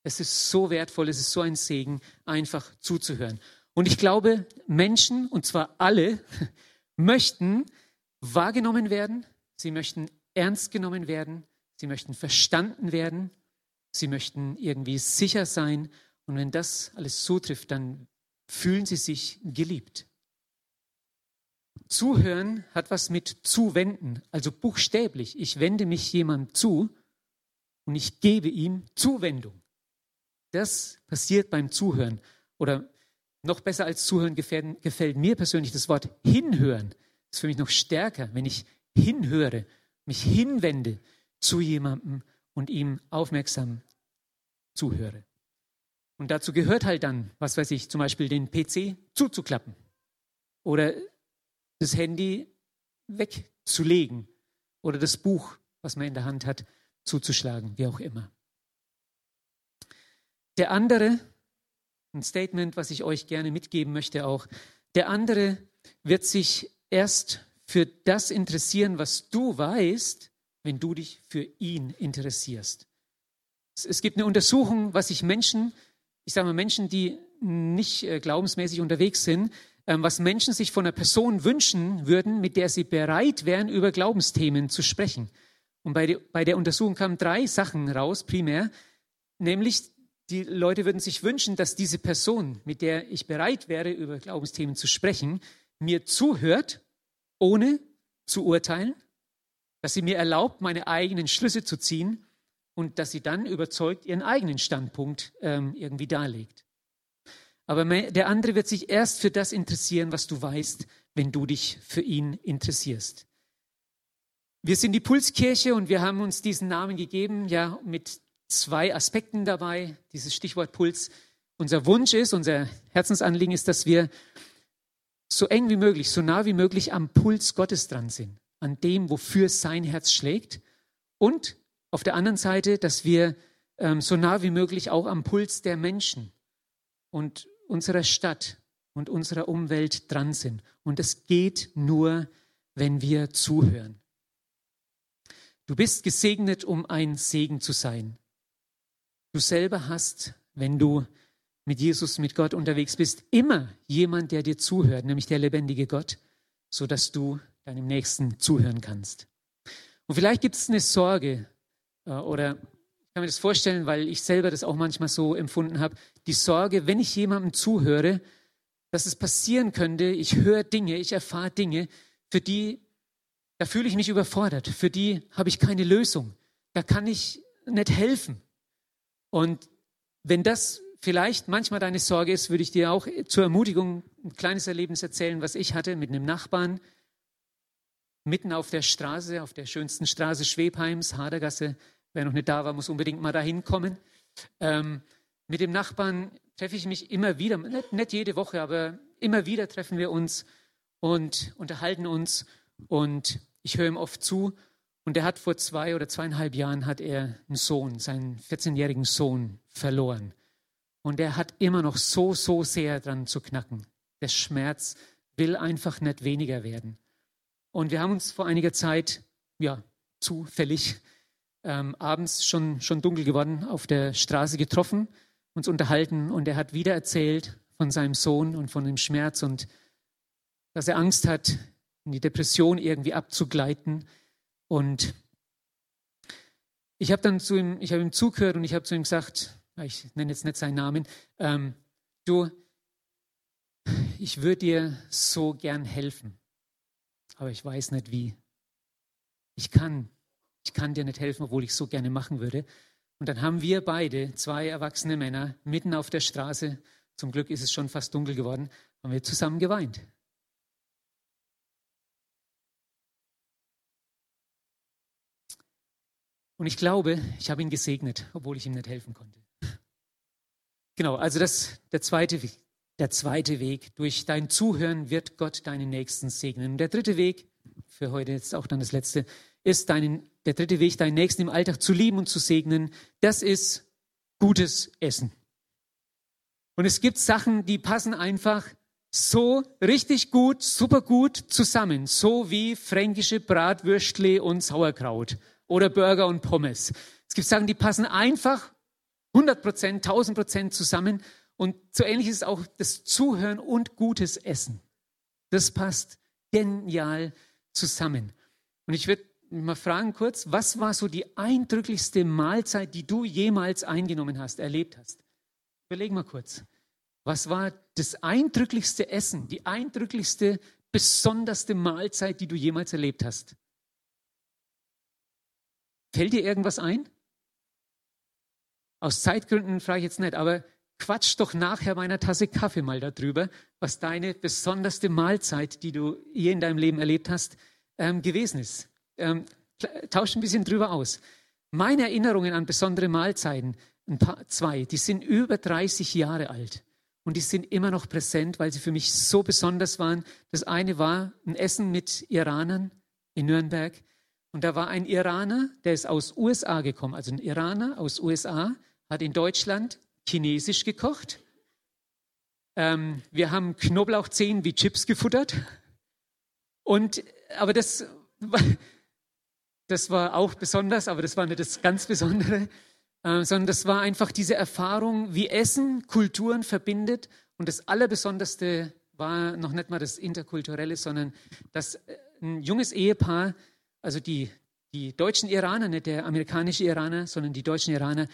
Es ist so wertvoll, es ist so ein Segen, einfach zuzuhören. Und ich glaube, Menschen, und zwar alle, möchten wahrgenommen werden, Sie möchten ernst genommen werden. Sie möchten verstanden werden. Sie möchten irgendwie sicher sein. Und wenn das alles zutrifft, dann fühlen sie sich geliebt. Zuhören hat was mit zuwenden, also buchstäblich. Ich wende mich jemandem zu und ich gebe ihm Zuwendung. Das passiert beim Zuhören. Oder noch besser als Zuhören gefällt, gefällt mir persönlich das Wort hinhören. Das ist für mich noch stärker, wenn ich hinhöre, mich hinwende zu jemandem und ihm aufmerksam zuhöre. Und dazu gehört halt dann, was weiß ich, zum Beispiel den PC zuzuklappen oder das Handy wegzulegen oder das Buch, was man in der Hand hat, zuzuschlagen, wie auch immer. Der andere, ein Statement, was ich euch gerne mitgeben möchte auch, der andere wird sich erst für das interessieren, was du weißt, wenn du dich für ihn interessierst. Es gibt eine Untersuchung, was sich Menschen, ich sage mal Menschen, die nicht äh, glaubensmäßig unterwegs sind, ähm, was Menschen sich von einer Person wünschen würden, mit der sie bereit wären, über Glaubensthemen zu sprechen. Und bei, de, bei der Untersuchung kamen drei Sachen raus, primär, nämlich die Leute würden sich wünschen, dass diese Person, mit der ich bereit wäre, über Glaubensthemen zu sprechen, mir zuhört ohne zu urteilen, dass sie mir erlaubt, meine eigenen Schlüsse zu ziehen und dass sie dann überzeugt ihren eigenen Standpunkt ähm, irgendwie darlegt. Aber der andere wird sich erst für das interessieren, was du weißt, wenn du dich für ihn interessierst. Wir sind die Pulskirche und wir haben uns diesen Namen gegeben, ja, mit zwei Aspekten dabei, dieses Stichwort Puls. Unser Wunsch ist, unser Herzensanliegen ist, dass wir so eng wie möglich, so nah wie möglich am Puls Gottes dran sind, an dem, wofür sein Herz schlägt. Und auf der anderen Seite, dass wir ähm, so nah wie möglich auch am Puls der Menschen und unserer Stadt und unserer Umwelt dran sind. Und es geht nur, wenn wir zuhören. Du bist gesegnet, um ein Segen zu sein. Du selber hast, wenn du mit Jesus, mit Gott unterwegs bist, immer jemand, der dir zuhört, nämlich der lebendige Gott, so dass du deinem Nächsten zuhören kannst. Und vielleicht gibt es eine Sorge oder ich kann mir das vorstellen, weil ich selber das auch manchmal so empfunden habe, die Sorge, wenn ich jemandem zuhöre, dass es passieren könnte, ich höre Dinge, ich erfahre Dinge, für die, da fühle ich mich überfordert, für die habe ich keine Lösung, da kann ich nicht helfen. Und wenn das vielleicht manchmal deine Sorge ist, würde ich dir auch zur Ermutigung ein kleines Erlebnis erzählen, was ich hatte mit einem Nachbarn mitten auf der Straße, auf der schönsten Straße Schwebheims, Hadergasse. Wer noch nicht da war, muss unbedingt mal dahin kommen. Ähm, mit dem Nachbarn treffe ich mich immer wieder, nicht, nicht jede Woche, aber immer wieder treffen wir uns und unterhalten uns und ich höre ihm oft zu. Und er hat vor zwei oder zweieinhalb Jahren hat er einen Sohn, seinen 14-jährigen Sohn verloren. Und er hat immer noch so, so sehr dran zu knacken. Der Schmerz will einfach nicht weniger werden. Und wir haben uns vor einiger Zeit, ja, zufällig, ähm, abends schon, schon dunkel geworden, auf der Straße getroffen, uns unterhalten und er hat wieder erzählt von seinem Sohn und von dem Schmerz und dass er Angst hat, in die Depression irgendwie abzugleiten. Und ich habe dann zu ihm, ich habe ihm zugehört und ich habe zu ihm gesagt, ich nenne jetzt nicht seinen Namen, ähm, du, ich würde dir so gern helfen, aber ich weiß nicht wie. Ich kann, ich kann dir nicht helfen, obwohl ich so gerne machen würde. Und dann haben wir beide, zwei erwachsene Männer, mitten auf der Straße, zum Glück ist es schon fast dunkel geworden, haben wir zusammen geweint. Und ich glaube, ich habe ihn gesegnet, obwohl ich ihm nicht helfen konnte. Genau, also das der zweite, der zweite Weg. Durch dein Zuhören wird Gott deinen Nächsten segnen. Und der dritte Weg, für heute jetzt auch dann das letzte, ist deinen, der dritte Weg, deinen Nächsten im Alltag zu lieben und zu segnen. Das ist gutes Essen. Und es gibt Sachen, die passen einfach so richtig gut, super gut zusammen. So wie fränkische Bratwürstle und Sauerkraut oder Burger und Pommes. Es gibt Sachen, die passen einfach 100 Prozent, 1000 Prozent zusammen. Und so ähnlich ist auch das Zuhören und gutes Essen. Das passt genial zusammen. Und ich würde mal fragen kurz, was war so die eindrücklichste Mahlzeit, die du jemals eingenommen hast, erlebt hast? Überleg mal kurz. Was war das eindrücklichste Essen, die eindrücklichste, besonderste Mahlzeit, die du jemals erlebt hast? Fällt dir irgendwas ein? Aus Zeitgründen frage ich jetzt nicht, aber quatsch doch nachher bei einer Tasse Kaffee mal darüber, was deine besonderste Mahlzeit, die du je in deinem Leben erlebt hast, ähm, gewesen ist. Ähm, tausch ein bisschen drüber aus. Meine Erinnerungen an besondere Mahlzeiten, ein paar, zwei, die sind über 30 Jahre alt und die sind immer noch präsent, weil sie für mich so besonders waren. Das eine war ein Essen mit Iranern in Nürnberg. Und da war ein Iraner, der ist aus USA gekommen, also ein Iraner aus USA, hat in Deutschland Chinesisch gekocht. Ähm, wir haben Knoblauchzehen wie Chips gefuttert. Und, aber das, das war auch besonders, aber das war nicht das ganz Besondere, äh, sondern das war einfach diese Erfahrung, wie Essen Kulturen verbindet. Und das Allerbesonderste war noch nicht mal das Interkulturelle, sondern dass äh, ein junges Ehepaar also die, die deutschen Iraner, nicht der amerikanische Iraner, sondern die deutschen Iraner,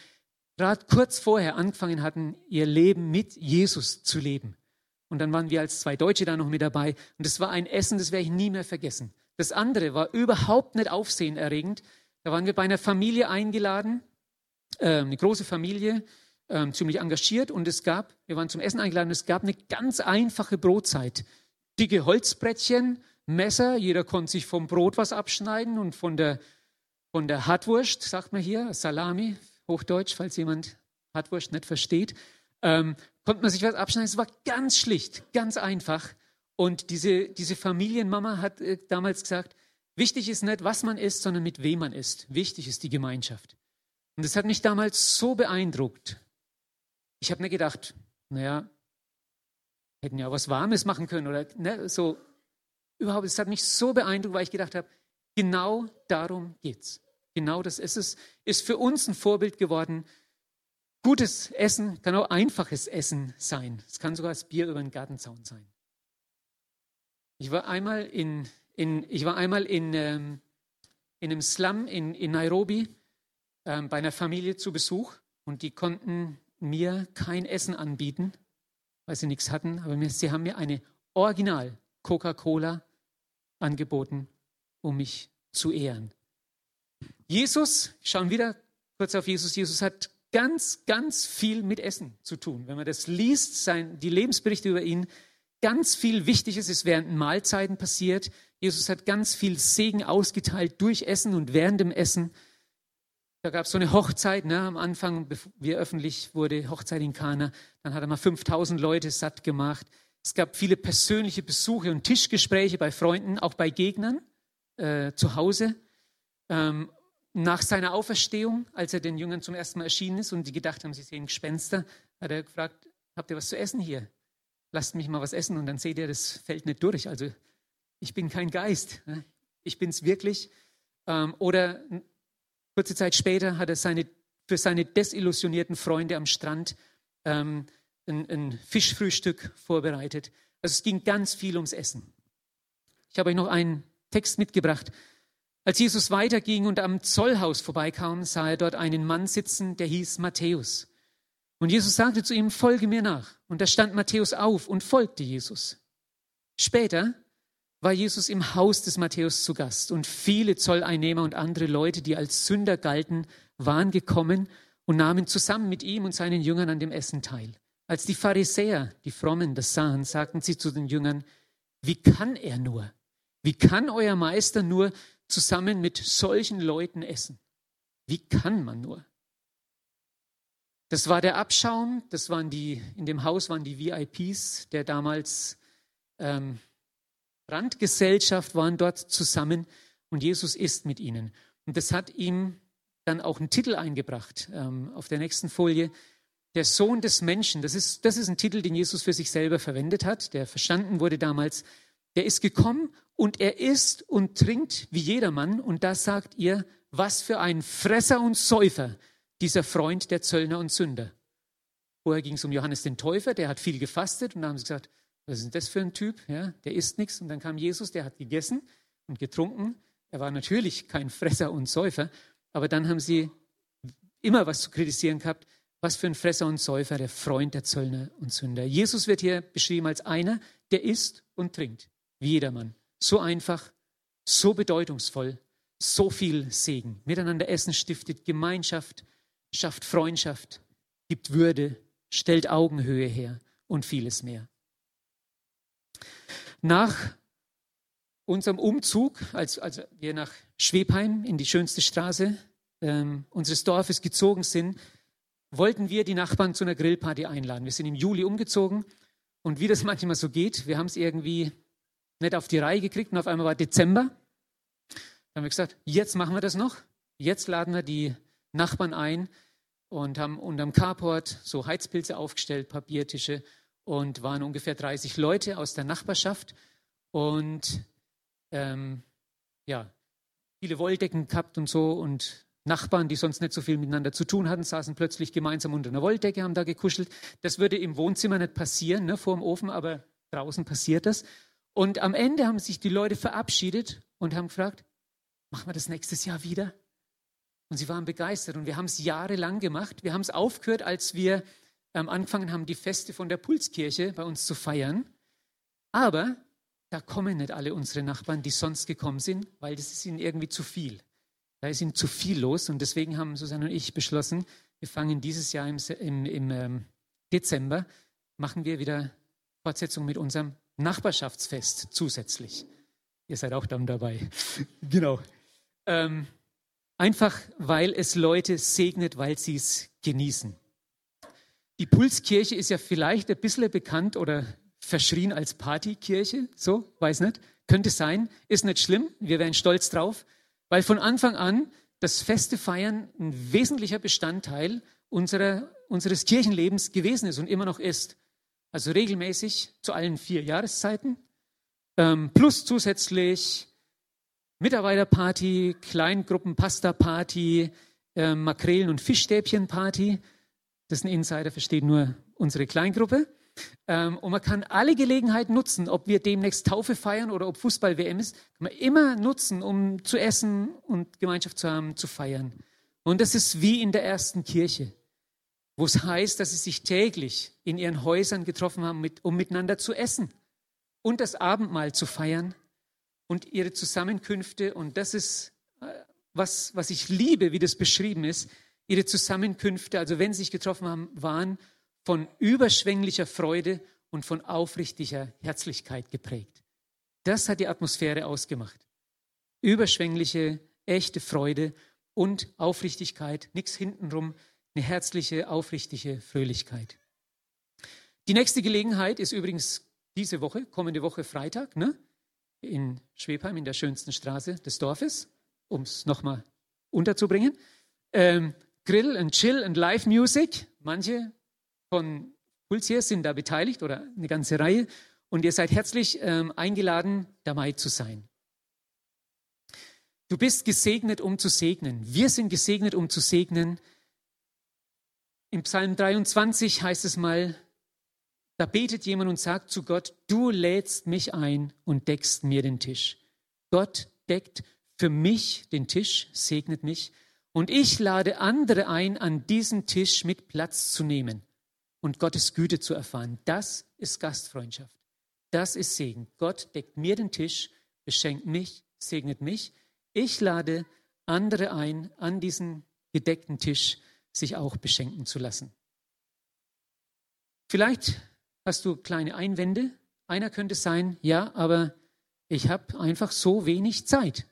gerade kurz vorher angefangen hatten, ihr Leben mit Jesus zu leben. Und dann waren wir als zwei Deutsche da noch mit dabei. Und das war ein Essen, das werde ich nie mehr vergessen. Das andere war überhaupt nicht aufsehenerregend. Da waren wir bei einer Familie eingeladen, äh, eine große Familie, äh, ziemlich engagiert. Und es gab, wir waren zum Essen eingeladen, es gab eine ganz einfache Brotzeit. Dicke Holzbrettchen, Messer, jeder konnte sich vom Brot was abschneiden und von der, von der Hartwurst, sagt man hier, Salami, Hochdeutsch, falls jemand Hartwurst nicht versteht, ähm, konnte man sich was abschneiden. Es war ganz schlicht, ganz einfach. Und diese, diese Familienmama hat äh, damals gesagt, wichtig ist nicht, was man isst, sondern mit wem man isst. Wichtig ist die Gemeinschaft. Und das hat mich damals so beeindruckt. Ich habe mir gedacht, naja, hätten ja was Warmes machen können oder ne, so überhaupt, es hat mich so beeindruckt, weil ich gedacht habe, genau darum geht's. Genau das ist es, ist für uns ein Vorbild geworden. Gutes Essen kann auch einfaches Essen sein. Es kann sogar das Bier über den Gartenzaun sein. Ich war einmal in, in, ich war einmal in, ähm, in einem Slum in, in Nairobi ähm, bei einer Familie zu Besuch und die konnten mir kein Essen anbieten, weil sie nichts hatten, aber mir, sie haben mir eine Original Coca-Cola angeboten, um mich zu ehren. Jesus, schauen wieder kurz auf Jesus. Jesus hat ganz, ganz viel mit Essen zu tun. Wenn man das liest, sein, die Lebensberichte über ihn, ganz viel Wichtiges ist während Mahlzeiten passiert. Jesus hat ganz viel Segen ausgeteilt durch Essen und während dem Essen. Da gab es so eine Hochzeit, ne, am Anfang, wie öffentlich wurde, Hochzeit in Kana. Dann hat er mal 5000 Leute satt gemacht. Es gab viele persönliche Besuche und Tischgespräche bei Freunden, auch bei Gegnern äh, zu Hause. Ähm, nach seiner Auferstehung, als er den Jüngern zum ersten Mal erschienen ist und die gedacht haben, sie sehen Gespenster, hat er gefragt, habt ihr was zu essen hier? Lasst mich mal was essen und dann seht ihr, das fällt nicht durch. Also ich bin kein Geist, ne? ich bin es wirklich. Ähm, oder kurze Zeit später hat er seine, für seine desillusionierten Freunde am Strand ähm, ein, ein Fischfrühstück vorbereitet. Also es ging ganz viel ums Essen. Ich habe euch noch einen Text mitgebracht als Jesus weiterging und am Zollhaus vorbeikam, sah er dort einen Mann sitzen, der hieß Matthäus. Und Jesus sagte zu ihm, folge mir nach. Und da stand Matthäus auf und folgte Jesus. Später war Jesus im Haus des Matthäus zu Gast und viele Zolleinnehmer und andere Leute, die als Sünder galten, waren gekommen und nahmen zusammen mit ihm und seinen Jüngern an dem Essen teil. Als die Pharisäer, die Frommen, das sahen, sagten sie zu den Jüngern, wie kann er nur? Wie kann euer Meister nur zusammen mit solchen Leuten essen. Wie kann man nur? Das war der Abschaum, das waren die, in dem Haus waren die VIPs, der damals ähm, Randgesellschaft waren dort zusammen und Jesus isst mit ihnen. Und das hat ihm dann auch einen Titel eingebracht ähm, auf der nächsten Folie. Der Sohn des Menschen, das ist, das ist ein Titel, den Jesus für sich selber verwendet hat, der verstanden wurde damals. Der ist gekommen, und er isst und trinkt wie jedermann. Und da sagt ihr, was für ein Fresser und Säufer, dieser Freund der Zöllner und Sünder. Vorher ging es um Johannes den Täufer, der hat viel gefastet und da haben sie gesagt, was ist denn das für ein Typ? Ja, der isst nichts. Und dann kam Jesus, der hat gegessen und getrunken. Er war natürlich kein Fresser und Säufer, aber dann haben sie immer was zu kritisieren gehabt. Was für ein Fresser und Säufer, der Freund der Zöllner und Sünder. Jesus wird hier beschrieben als einer, der isst und trinkt, wie jedermann. So einfach, so bedeutungsvoll, so viel Segen. Miteinander essen stiftet Gemeinschaft, schafft Freundschaft, gibt Würde, stellt Augenhöhe her und vieles mehr. Nach unserem Umzug, als, als wir nach Schwebheim in die schönste Straße ähm, unseres Dorfes gezogen sind, wollten wir die Nachbarn zu einer Grillparty einladen. Wir sind im Juli umgezogen und wie das manchmal so geht, wir haben es irgendwie nicht auf die Reihe gekriegt und auf einmal war Dezember. Dann haben wir gesagt, jetzt machen wir das noch. Jetzt laden wir die Nachbarn ein und haben unterm Carport so Heizpilze aufgestellt, Papiertische und waren ungefähr 30 Leute aus der Nachbarschaft und ähm, ja, viele Wolldecken gehabt und so und Nachbarn, die sonst nicht so viel miteinander zu tun hatten, saßen plötzlich gemeinsam unter einer Wolldecke, haben da gekuschelt. Das würde im Wohnzimmer nicht passieren, ne, vor dem Ofen, aber draußen passiert das. Und am Ende haben sich die Leute verabschiedet und haben gefragt, machen wir das nächstes Jahr wieder? Und sie waren begeistert und wir haben es jahrelang gemacht. Wir haben es aufgehört, als wir ähm, angefangen haben, die Feste von der Pulskirche bei uns zu feiern. Aber da kommen nicht alle unsere Nachbarn, die sonst gekommen sind, weil das ist ihnen irgendwie zu viel. Da ist ihnen zu viel los und deswegen haben Susanne und ich beschlossen, wir fangen dieses Jahr im, im, im ähm, Dezember, machen wir wieder Fortsetzung mit unserem Nachbarschaftsfest zusätzlich. Ihr seid auch dann dabei. genau. Ähm, einfach, weil es Leute segnet, weil sie es genießen. Die Pulskirche ist ja vielleicht ein bisschen bekannt oder verschrien als Partykirche, so, weiß nicht. Könnte sein, ist nicht schlimm, wir wären stolz drauf, weil von Anfang an das feste Feiern ein wesentlicher Bestandteil unserer, unseres Kirchenlebens gewesen ist und immer noch ist. Also regelmäßig zu allen vier Jahreszeiten. Ähm, plus zusätzlich Mitarbeiterparty, Kleingruppen, Pasta-Party, äh, Makrelen- und Fischstäbchen-Party. Das ist ein Insider, versteht nur unsere Kleingruppe. Ähm, und man kann alle Gelegenheiten nutzen, ob wir demnächst Taufe feiern oder ob Fußball-WM ist, kann man immer nutzen, um zu essen und Gemeinschaft zu haben, zu feiern. Und das ist wie in der ersten Kirche, wo es heißt, dass sie sich täglich in ihren Häusern getroffen haben, um miteinander zu essen und das Abendmahl zu feiern und ihre Zusammenkünfte. Und das ist, äh, was, was ich liebe, wie das beschrieben ist. Ihre Zusammenkünfte, also wenn sie sich getroffen haben, waren von überschwänglicher Freude und von aufrichtiger Herzlichkeit geprägt. Das hat die Atmosphäre ausgemacht. Überschwängliche, echte Freude und Aufrichtigkeit, nichts hintenrum, eine herzliche, aufrichtige Fröhlichkeit. Die nächste Gelegenheit ist übrigens diese Woche, kommende Woche Freitag, ne? In Schwebheim, in der schönsten Straße des Dorfes, um es nochmal unterzubringen. Ähm, Grill und Chill und Live Music. Manche von Puls hier sind da beteiligt oder eine ganze Reihe. Und ihr seid herzlich ähm, eingeladen, dabei zu sein. Du bist gesegnet, um zu segnen. Wir sind gesegnet, um zu segnen. Im Psalm 23 heißt es mal, da betet jemand und sagt zu Gott, du lädst mich ein und deckst mir den Tisch. Gott deckt für mich den Tisch, segnet mich und ich lade andere ein, an diesen Tisch mit Platz zu nehmen und Gottes Güte zu erfahren. Das ist Gastfreundschaft. Das ist Segen. Gott deckt mir den Tisch, beschenkt mich, segnet mich. Ich lade andere ein, an diesen gedeckten Tisch sich auch beschenken zu lassen. Vielleicht hast du kleine Einwände. Einer könnte sein, ja, aber ich habe einfach so wenig Zeit.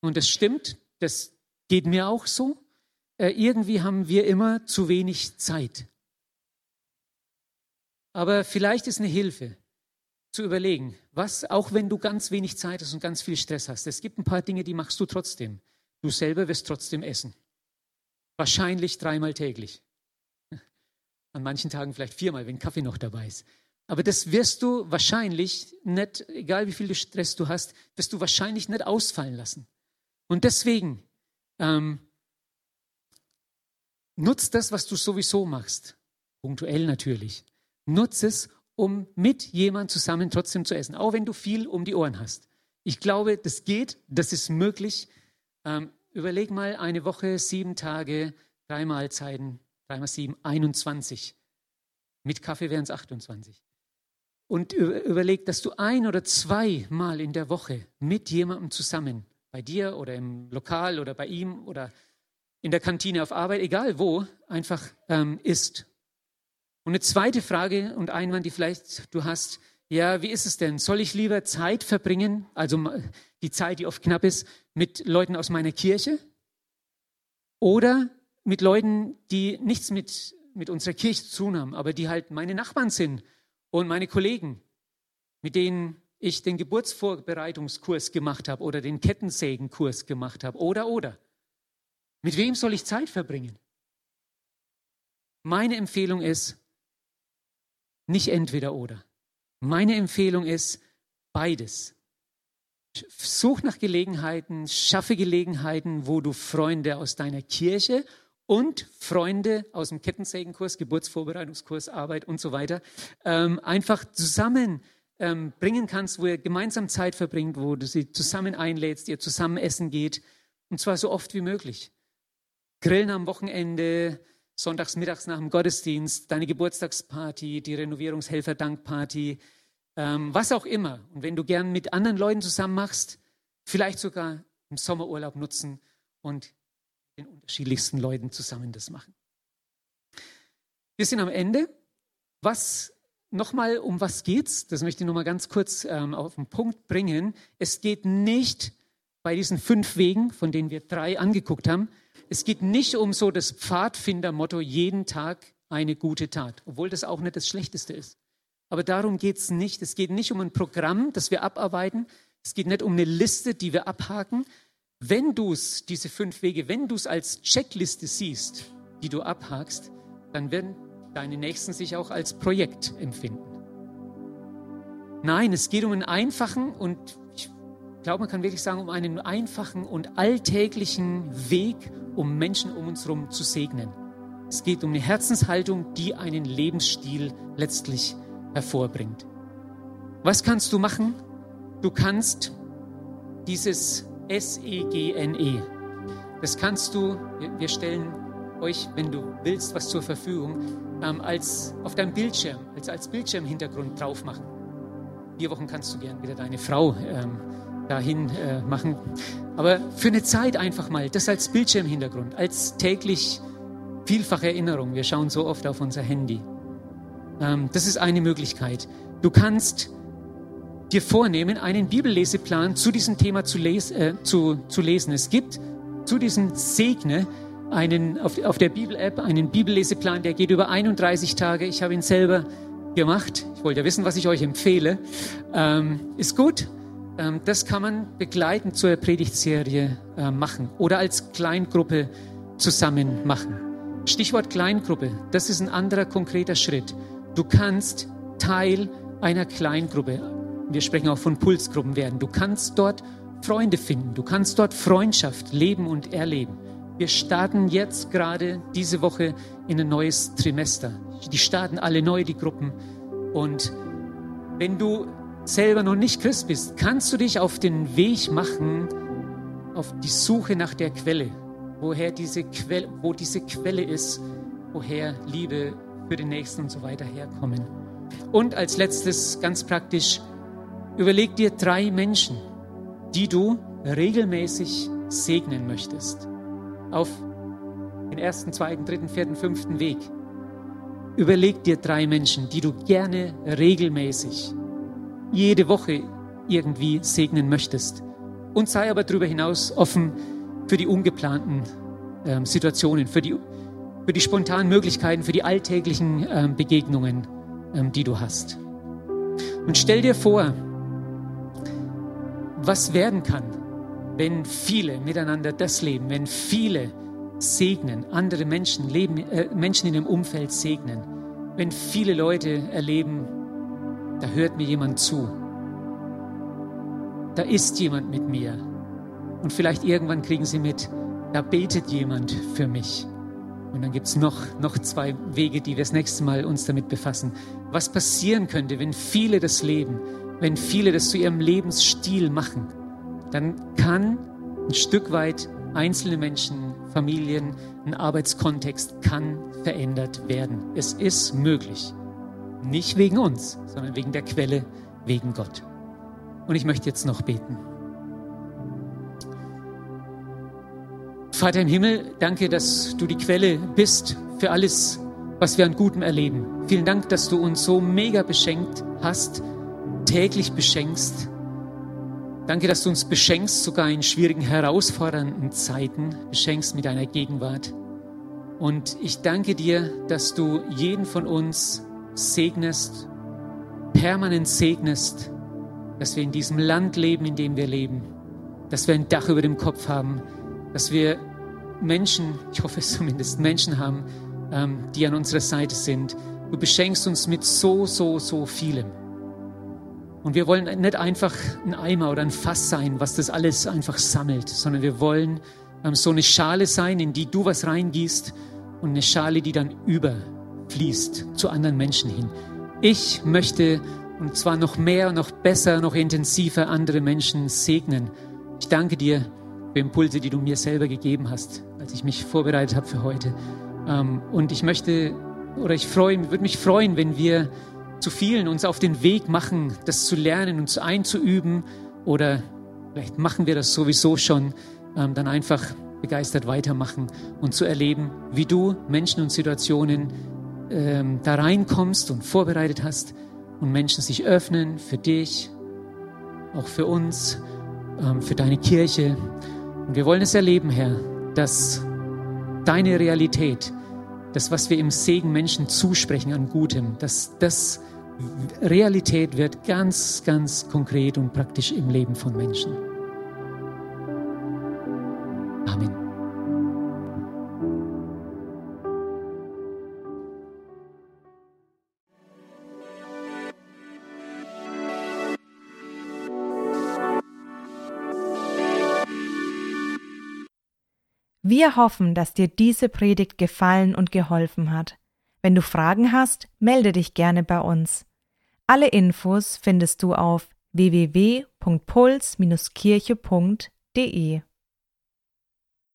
Und das stimmt, das geht mir auch so. Äh, irgendwie haben wir immer zu wenig Zeit. Aber vielleicht ist eine Hilfe zu überlegen, was, auch wenn du ganz wenig Zeit hast und ganz viel Stress hast, es gibt ein paar Dinge, die machst du trotzdem. Du selber wirst trotzdem essen. Wahrscheinlich dreimal täglich. An manchen Tagen vielleicht viermal, wenn Kaffee noch dabei ist. Aber das wirst du wahrscheinlich nicht, egal wie viel Stress du hast, wirst du wahrscheinlich nicht ausfallen lassen. Und deswegen ähm, nutz das, was du sowieso machst. Punktuell natürlich. Nutz es, um mit jemand zusammen trotzdem zu essen, auch wenn du viel um die Ohren hast. Ich glaube, das geht, das ist möglich. Ähm, überleg mal eine Woche, sieben Tage, drei Mahlzeiten, dreimal sieben, 21. Mit Kaffee wären es 28. Und überleg, dass du ein oder zwei Mal in der Woche mit jemandem zusammen, bei dir oder im Lokal oder bei ihm oder in der Kantine auf Arbeit, egal wo, einfach ähm, isst und eine zweite Frage und Einwand, die vielleicht du hast, ja, wie ist es denn? Soll ich lieber Zeit verbringen, also die Zeit, die oft knapp ist, mit Leuten aus meiner Kirche? Oder mit Leuten, die nichts mit, mit unserer Kirche zu tun haben, aber die halt meine Nachbarn sind und meine Kollegen, mit denen ich den Geburtsvorbereitungskurs gemacht habe oder den Kettensägenkurs gemacht habe oder oder. Mit wem soll ich Zeit verbringen? Meine Empfehlung ist, nicht entweder oder. Meine Empfehlung ist beides. Such nach Gelegenheiten, schaffe Gelegenheiten, wo du Freunde aus deiner Kirche und Freunde aus dem Kettensägenkurs, Geburtsvorbereitungskurs, Arbeit und so weiter ähm, einfach zusammen ähm, bringen kannst, wo ihr gemeinsam Zeit verbringt, wo du sie zusammen einlädst, ihr zusammen essen geht und zwar so oft wie möglich. Grillen am Wochenende, sonntags mittags nach dem Gottesdienst, deine Geburtstagsparty, die Renovierungshelfer-Dankparty, ähm, was auch immer. Und wenn du gern mit anderen Leuten zusammen machst, vielleicht sogar im Sommerurlaub nutzen und den unterschiedlichsten Leuten zusammen das machen. Wir sind am Ende. Was nochmal, um was geht's? Das möchte ich nochmal ganz kurz ähm, auf den Punkt bringen. Es geht nicht bei diesen fünf Wegen, von denen wir drei angeguckt haben, es geht nicht um so das Pfadfinder-Motto, jeden Tag eine gute Tat, obwohl das auch nicht das Schlechteste ist. Aber darum geht es nicht. Es geht nicht um ein Programm, das wir abarbeiten. Es geht nicht um eine Liste, die wir abhaken. Wenn du es, diese fünf Wege, wenn du es als Checkliste siehst, die du abhakst, dann werden deine Nächsten sich auch als Projekt empfinden. Nein, es geht um einen einfachen und ich glaube, man kann wirklich sagen, um einen einfachen und alltäglichen Weg, um Menschen um uns herum zu segnen. Es geht um eine Herzenshaltung, die einen Lebensstil letztlich hervorbringt. Was kannst du machen? Du kannst dieses S-E-G-N-E, -E, das kannst du, wir stellen euch, wenn du willst, was zur Verfügung, ähm, als auf deinem Bildschirm, als, als Bildschirmhintergrund drauf machen. Vier Wochen kannst du gern wieder deine Frau ähm, dahin äh, machen. Aber für eine Zeit einfach mal, das als Bildschirmhintergrund, als täglich vielfache Erinnerung. Wir schauen so oft auf unser Handy. Ähm, das ist eine Möglichkeit. Du kannst dir vornehmen, einen Bibelleseplan zu diesem Thema zu, les äh, zu, zu lesen. Es gibt zu diesem Segne einen, auf, auf der Bibel-App einen Bibelleseplan, der geht über 31 Tage. Ich habe ihn selber gemacht. Ich wollte ja wissen, was ich euch empfehle. Ähm, ist gut. Ähm, das kann man begleitend zur Predigtserie äh, machen oder als Kleingruppe zusammen machen. Stichwort Kleingruppe, das ist ein anderer konkreter Schritt. Du kannst Teil einer Kleingruppe, wir sprechen auch von Pulsgruppen werden, du kannst dort Freunde finden, du kannst dort Freundschaft leben und erleben. Wir starten jetzt gerade diese Woche in ein neues Trimester. Die starten alle neu, die Gruppen. Und wenn du selber noch nicht Christ bist, kannst du dich auf den Weg machen, auf die Suche nach der Quelle, woher diese Quelle, wo diese Quelle ist, woher Liebe für den Nächsten und so weiter herkommen. Und als letztes, ganz praktisch, überleg dir drei Menschen, die du regelmäßig segnen möchtest auf den ersten, zweiten, dritten, vierten, fünften Weg. Überleg dir drei Menschen, die du gerne regelmäßig, jede Woche irgendwie segnen möchtest. Und sei aber darüber hinaus offen für die ungeplanten ähm, Situationen, für die, für die spontanen Möglichkeiten, für die alltäglichen ähm, Begegnungen, ähm, die du hast. Und stell dir vor, was werden kann, wenn viele miteinander das leben, wenn viele segnen, andere Menschen, leben, äh, Menschen in dem Umfeld segnen, wenn viele Leute erleben, da hört mir jemand zu, da ist jemand mit mir und vielleicht irgendwann kriegen sie mit, da betet jemand für mich. Und dann gibt es noch, noch zwei Wege, die wir das nächste Mal uns damit befassen. Was passieren könnte, wenn viele das leben, wenn viele das zu ihrem Lebensstil machen dann kann ein Stück weit einzelne Menschen, Familien, ein Arbeitskontext kann verändert werden. Es ist möglich. Nicht wegen uns, sondern wegen der Quelle, wegen Gott. Und ich möchte jetzt noch beten. Vater im Himmel, danke, dass du die Quelle bist für alles, was wir an Gutem erleben. Vielen Dank, dass du uns so mega beschenkt hast, täglich beschenkst Danke, dass du uns beschenkst, sogar in schwierigen, herausfordernden Zeiten, beschenkst mit deiner Gegenwart. Und ich danke dir, dass du jeden von uns segnest, permanent segnest, dass wir in diesem Land leben, in dem wir leben, dass wir ein Dach über dem Kopf haben, dass wir Menschen, ich hoffe es zumindest, Menschen haben, ähm, die an unserer Seite sind. Du beschenkst uns mit so, so, so vielem. Und wir wollen nicht einfach ein Eimer oder ein Fass sein, was das alles einfach sammelt, sondern wir wollen ähm, so eine Schale sein, in die du was reingießt und eine Schale, die dann überfließt zu anderen Menschen hin. Ich möchte und zwar noch mehr, noch besser, noch intensiver andere Menschen segnen. Ich danke dir für Impulse, die du mir selber gegeben hast, als ich mich vorbereitet habe für heute. Ähm, und ich möchte oder ich freue, würde mich freuen, wenn wir zu vielen uns auf den Weg machen, das zu lernen und einzuüben oder vielleicht machen wir das sowieso schon, ähm, dann einfach begeistert weitermachen und zu erleben, wie du Menschen und Situationen ähm, da reinkommst und vorbereitet hast und Menschen sich öffnen für dich, auch für uns, ähm, für deine Kirche. Und wir wollen es erleben, Herr, dass deine Realität, das, was wir im Segen Menschen zusprechen an Gutem, dass das Realität wird ganz, ganz konkret und praktisch im Leben von Menschen. Amen. Wir hoffen, dass dir diese Predigt gefallen und geholfen hat. Wenn du Fragen hast, melde dich gerne bei uns. Alle Infos findest du auf www.puls-kirche.de.